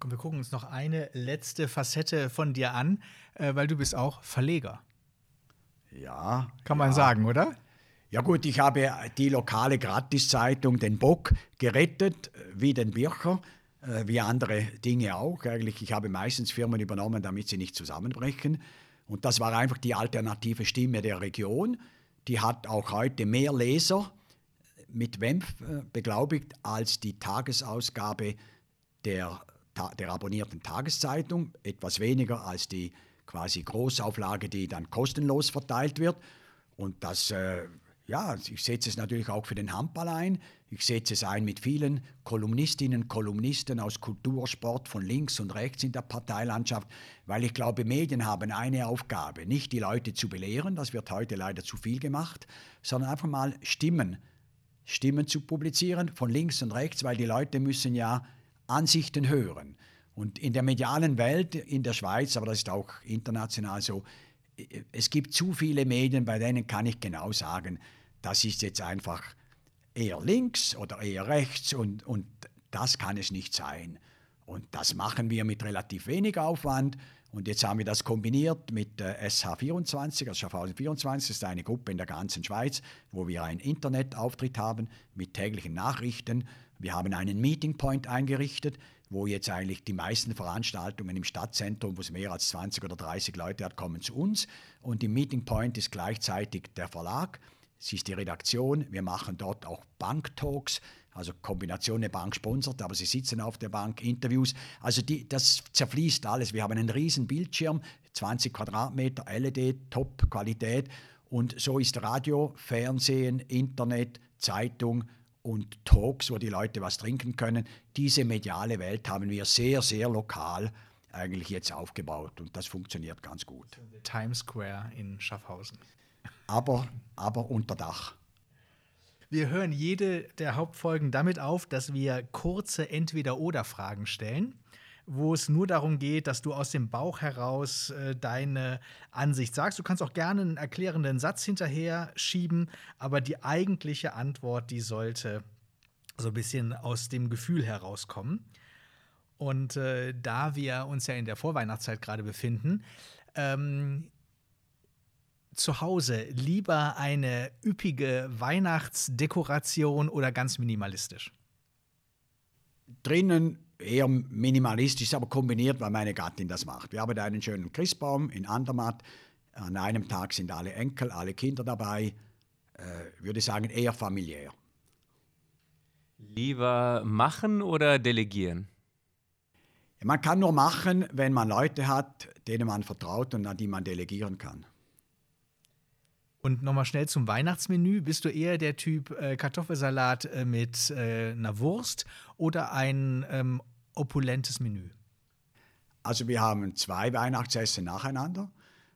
Komm, wir gucken uns noch eine letzte Facette von dir an, äh, weil du bist auch Verleger. Ja. Kann man ja. sagen, oder? Ja gut, ich habe die lokale Gratiszeitung Den Bock gerettet, wie den Bircher, äh, wie andere Dinge auch. Eigentlich, ich habe meistens Firmen übernommen, damit sie nicht zusammenbrechen. Und das war einfach die alternative Stimme der Region. Die hat auch heute mehr Leser mit WEMF äh, beglaubigt als die Tagesausgabe der der abonnierten Tageszeitung, etwas weniger als die quasi Großauflage, die dann kostenlos verteilt wird. Und das, äh, ja, ich setze es natürlich auch für den Handball ein. Ich setze es ein mit vielen Kolumnistinnen, Kolumnisten aus Kultur, Sport von links und rechts in der Parteilandschaft, weil ich glaube, Medien haben eine Aufgabe, nicht die Leute zu belehren, das wird heute leider zu viel gemacht, sondern einfach mal Stimmen, Stimmen zu publizieren von links und rechts, weil die Leute müssen ja Ansichten hören. Und in der medialen Welt in der Schweiz, aber das ist auch international so, es gibt zu viele Medien, bei denen kann ich genau sagen, das ist jetzt einfach eher links oder eher rechts und, und das kann es nicht sein. Und das machen wir mit relativ wenig Aufwand. Und jetzt haben wir das kombiniert mit äh, SH24, also Schaffhausen 24, das ist eine Gruppe in der ganzen Schweiz, wo wir einen Internetauftritt haben mit täglichen Nachrichten wir haben einen Meeting Point eingerichtet, wo jetzt eigentlich die meisten Veranstaltungen im Stadtzentrum, wo es mehr als 20 oder 30 Leute hat, kommen zu uns. Und im Meeting Point ist gleichzeitig der Verlag, es ist die Redaktion. Wir machen dort auch Banktalks, also Kombination der Bank sponsert, aber sie sitzen auf der Bank, Interviews. Also die, das zerfließt alles. Wir haben einen riesen Bildschirm, 20 Quadratmeter, LED, Top-Qualität. Und so ist Radio, Fernsehen, Internet, Zeitung, und Talks, wo die Leute was trinken können. Diese mediale Welt haben wir sehr, sehr lokal eigentlich jetzt aufgebaut und das funktioniert ganz gut. Times Square in Schaffhausen. Aber, aber unter Dach. Wir hören jede der Hauptfolgen damit auf, dass wir kurze Entweder-Oder-Fragen stellen wo es nur darum geht, dass du aus dem Bauch heraus äh, deine Ansicht sagst. Du kannst auch gerne einen erklärenden Satz hinterher schieben, aber die eigentliche Antwort, die sollte so ein bisschen aus dem Gefühl herauskommen. Und äh, da wir uns ja in der Vorweihnachtszeit gerade befinden, ähm, zu Hause lieber eine üppige Weihnachtsdekoration oder ganz minimalistisch? Drinnen eher minimalistisch, aber kombiniert, weil meine Gattin das macht. Wir haben einen schönen Christbaum in Andermatt. An einem Tag sind alle Enkel, alle Kinder dabei. Äh, würde sagen, eher familiär. Lieber machen oder delegieren? Man kann nur machen, wenn man Leute hat, denen man vertraut und an die man delegieren kann. Und nochmal schnell zum Weihnachtsmenü. Bist du eher der Typ äh, Kartoffelsalat äh, mit äh, einer Wurst oder ein ähm, opulentes Menü? Also wir haben zwei Weihnachtsessen nacheinander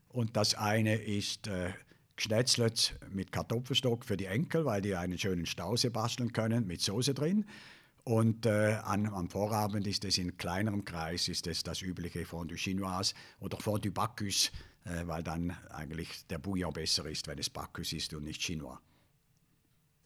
und das eine ist äh, Geschnetzlet mit Kartoffelstock für die Enkel, weil die einen schönen Stause basteln können mit Soße drin. Und äh, an, am Vorabend ist es in kleinerem Kreis ist es das übliche Fondue Chinoise oder Fondue Bacchus, äh, weil dann eigentlich der Bouillon besser ist, wenn es Bacchus ist und nicht Chinois.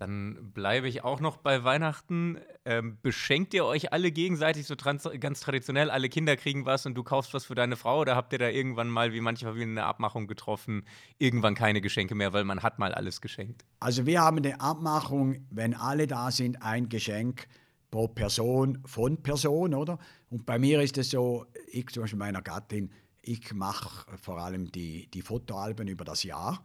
Dann bleibe ich auch noch bei Weihnachten. Ähm, beschenkt ihr euch alle gegenseitig so ganz traditionell? Alle Kinder kriegen was und du kaufst was für deine Frau? Oder habt ihr da irgendwann mal, wie manche Familien, eine Abmachung getroffen, irgendwann keine Geschenke mehr, weil man hat mal alles geschenkt? Also wir haben eine Abmachung, wenn alle da sind, ein Geschenk pro Person von Person, oder? Und bei mir ist es so, ich zum Beispiel meiner Gattin, ich mache vor allem die, die Fotoalben über das Jahr.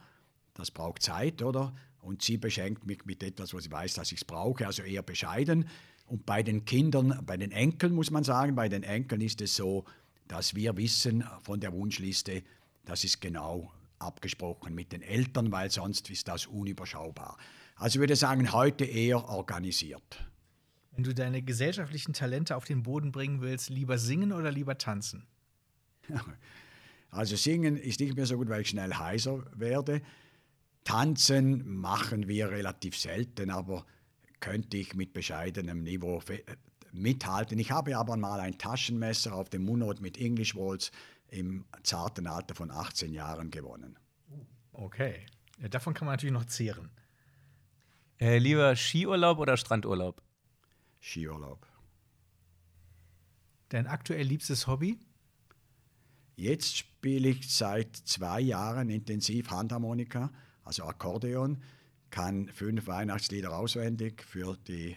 Das braucht Zeit, oder? Und sie beschenkt mich mit etwas, wo sie weiß, dass ich es brauche, also eher bescheiden. Und bei den Kindern, bei den Enkeln muss man sagen, bei den Enkeln ist es so, dass wir wissen von der Wunschliste, das ist genau abgesprochen mit den Eltern, weil sonst ist das unüberschaubar. Also ich würde sagen, heute eher organisiert. Wenn du deine gesellschaftlichen Talente auf den Boden bringen willst, lieber singen oder lieber tanzen? Also singen ist nicht mehr so gut, weil ich schnell heiser werde. Tanzen machen wir relativ selten, aber könnte ich mit bescheidenem Niveau mithalten. Ich habe aber mal ein Taschenmesser auf dem Munot mit English Waltz im zarten Alter von 18 Jahren gewonnen. Okay, ja, davon kann man natürlich noch zehren. Äh, lieber Skiurlaub oder Strandurlaub? Skiurlaub. Dein aktuell liebstes Hobby? Jetzt spiele ich seit zwei Jahren intensiv Handharmonika, also Akkordeon, kann fünf Weihnachtslieder auswendig für die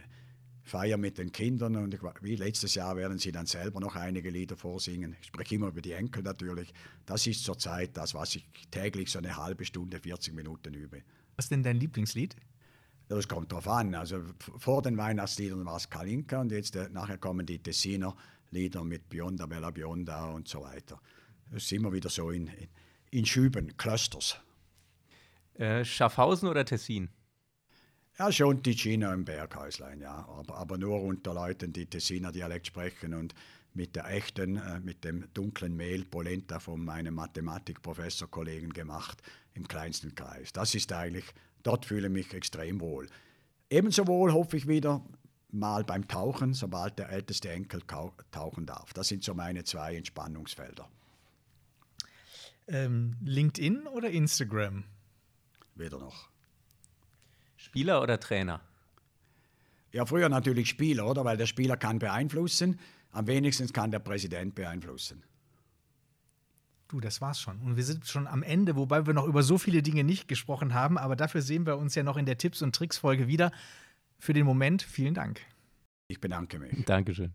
Feier mit den Kindern und wie letztes Jahr werden sie dann selber noch einige Lieder vorsingen. Ich spreche immer über die Enkel natürlich. Das ist zurzeit das, was ich täglich so eine halbe Stunde, 40 Minuten übe. Was ist denn dein Lieblingslied? Das kommt drauf an. Also vor den Weihnachtsliedern war es Kalinka und jetzt äh, nachher kommen die Tessiner Lieder mit Bionda, Bella Bionda und so weiter. Das ist immer wieder so in, in Schüben, Clusters. Äh, Schaffhausen oder Tessin? Ja, schon Ticino im Berghäuslein, ja. Aber, aber nur unter Leuten, die Tessiner Dialekt sprechen und mit der echten, äh, mit dem dunklen Mehl Polenta von meinem Mathematikprofessor-Kollegen gemacht, im kleinsten Kreis. Das ist eigentlich, dort fühle ich mich extrem wohl. Ebenso wohl hoffe ich wieder mal beim Tauchen, sobald der älteste Enkel tauchen darf. Das sind so meine zwei Entspannungsfelder. Ähm, LinkedIn oder Instagram? Weder noch. Spieler oder Trainer? Ja, früher natürlich Spieler, oder? Weil der Spieler kann beeinflussen. Am wenigsten kann der Präsident beeinflussen. Du, das war's schon. Und wir sind schon am Ende, wobei wir noch über so viele Dinge nicht gesprochen haben. Aber dafür sehen wir uns ja noch in der Tipps- und Tricks-Folge wieder. Für den Moment vielen Dank. Ich bedanke mich. Dankeschön.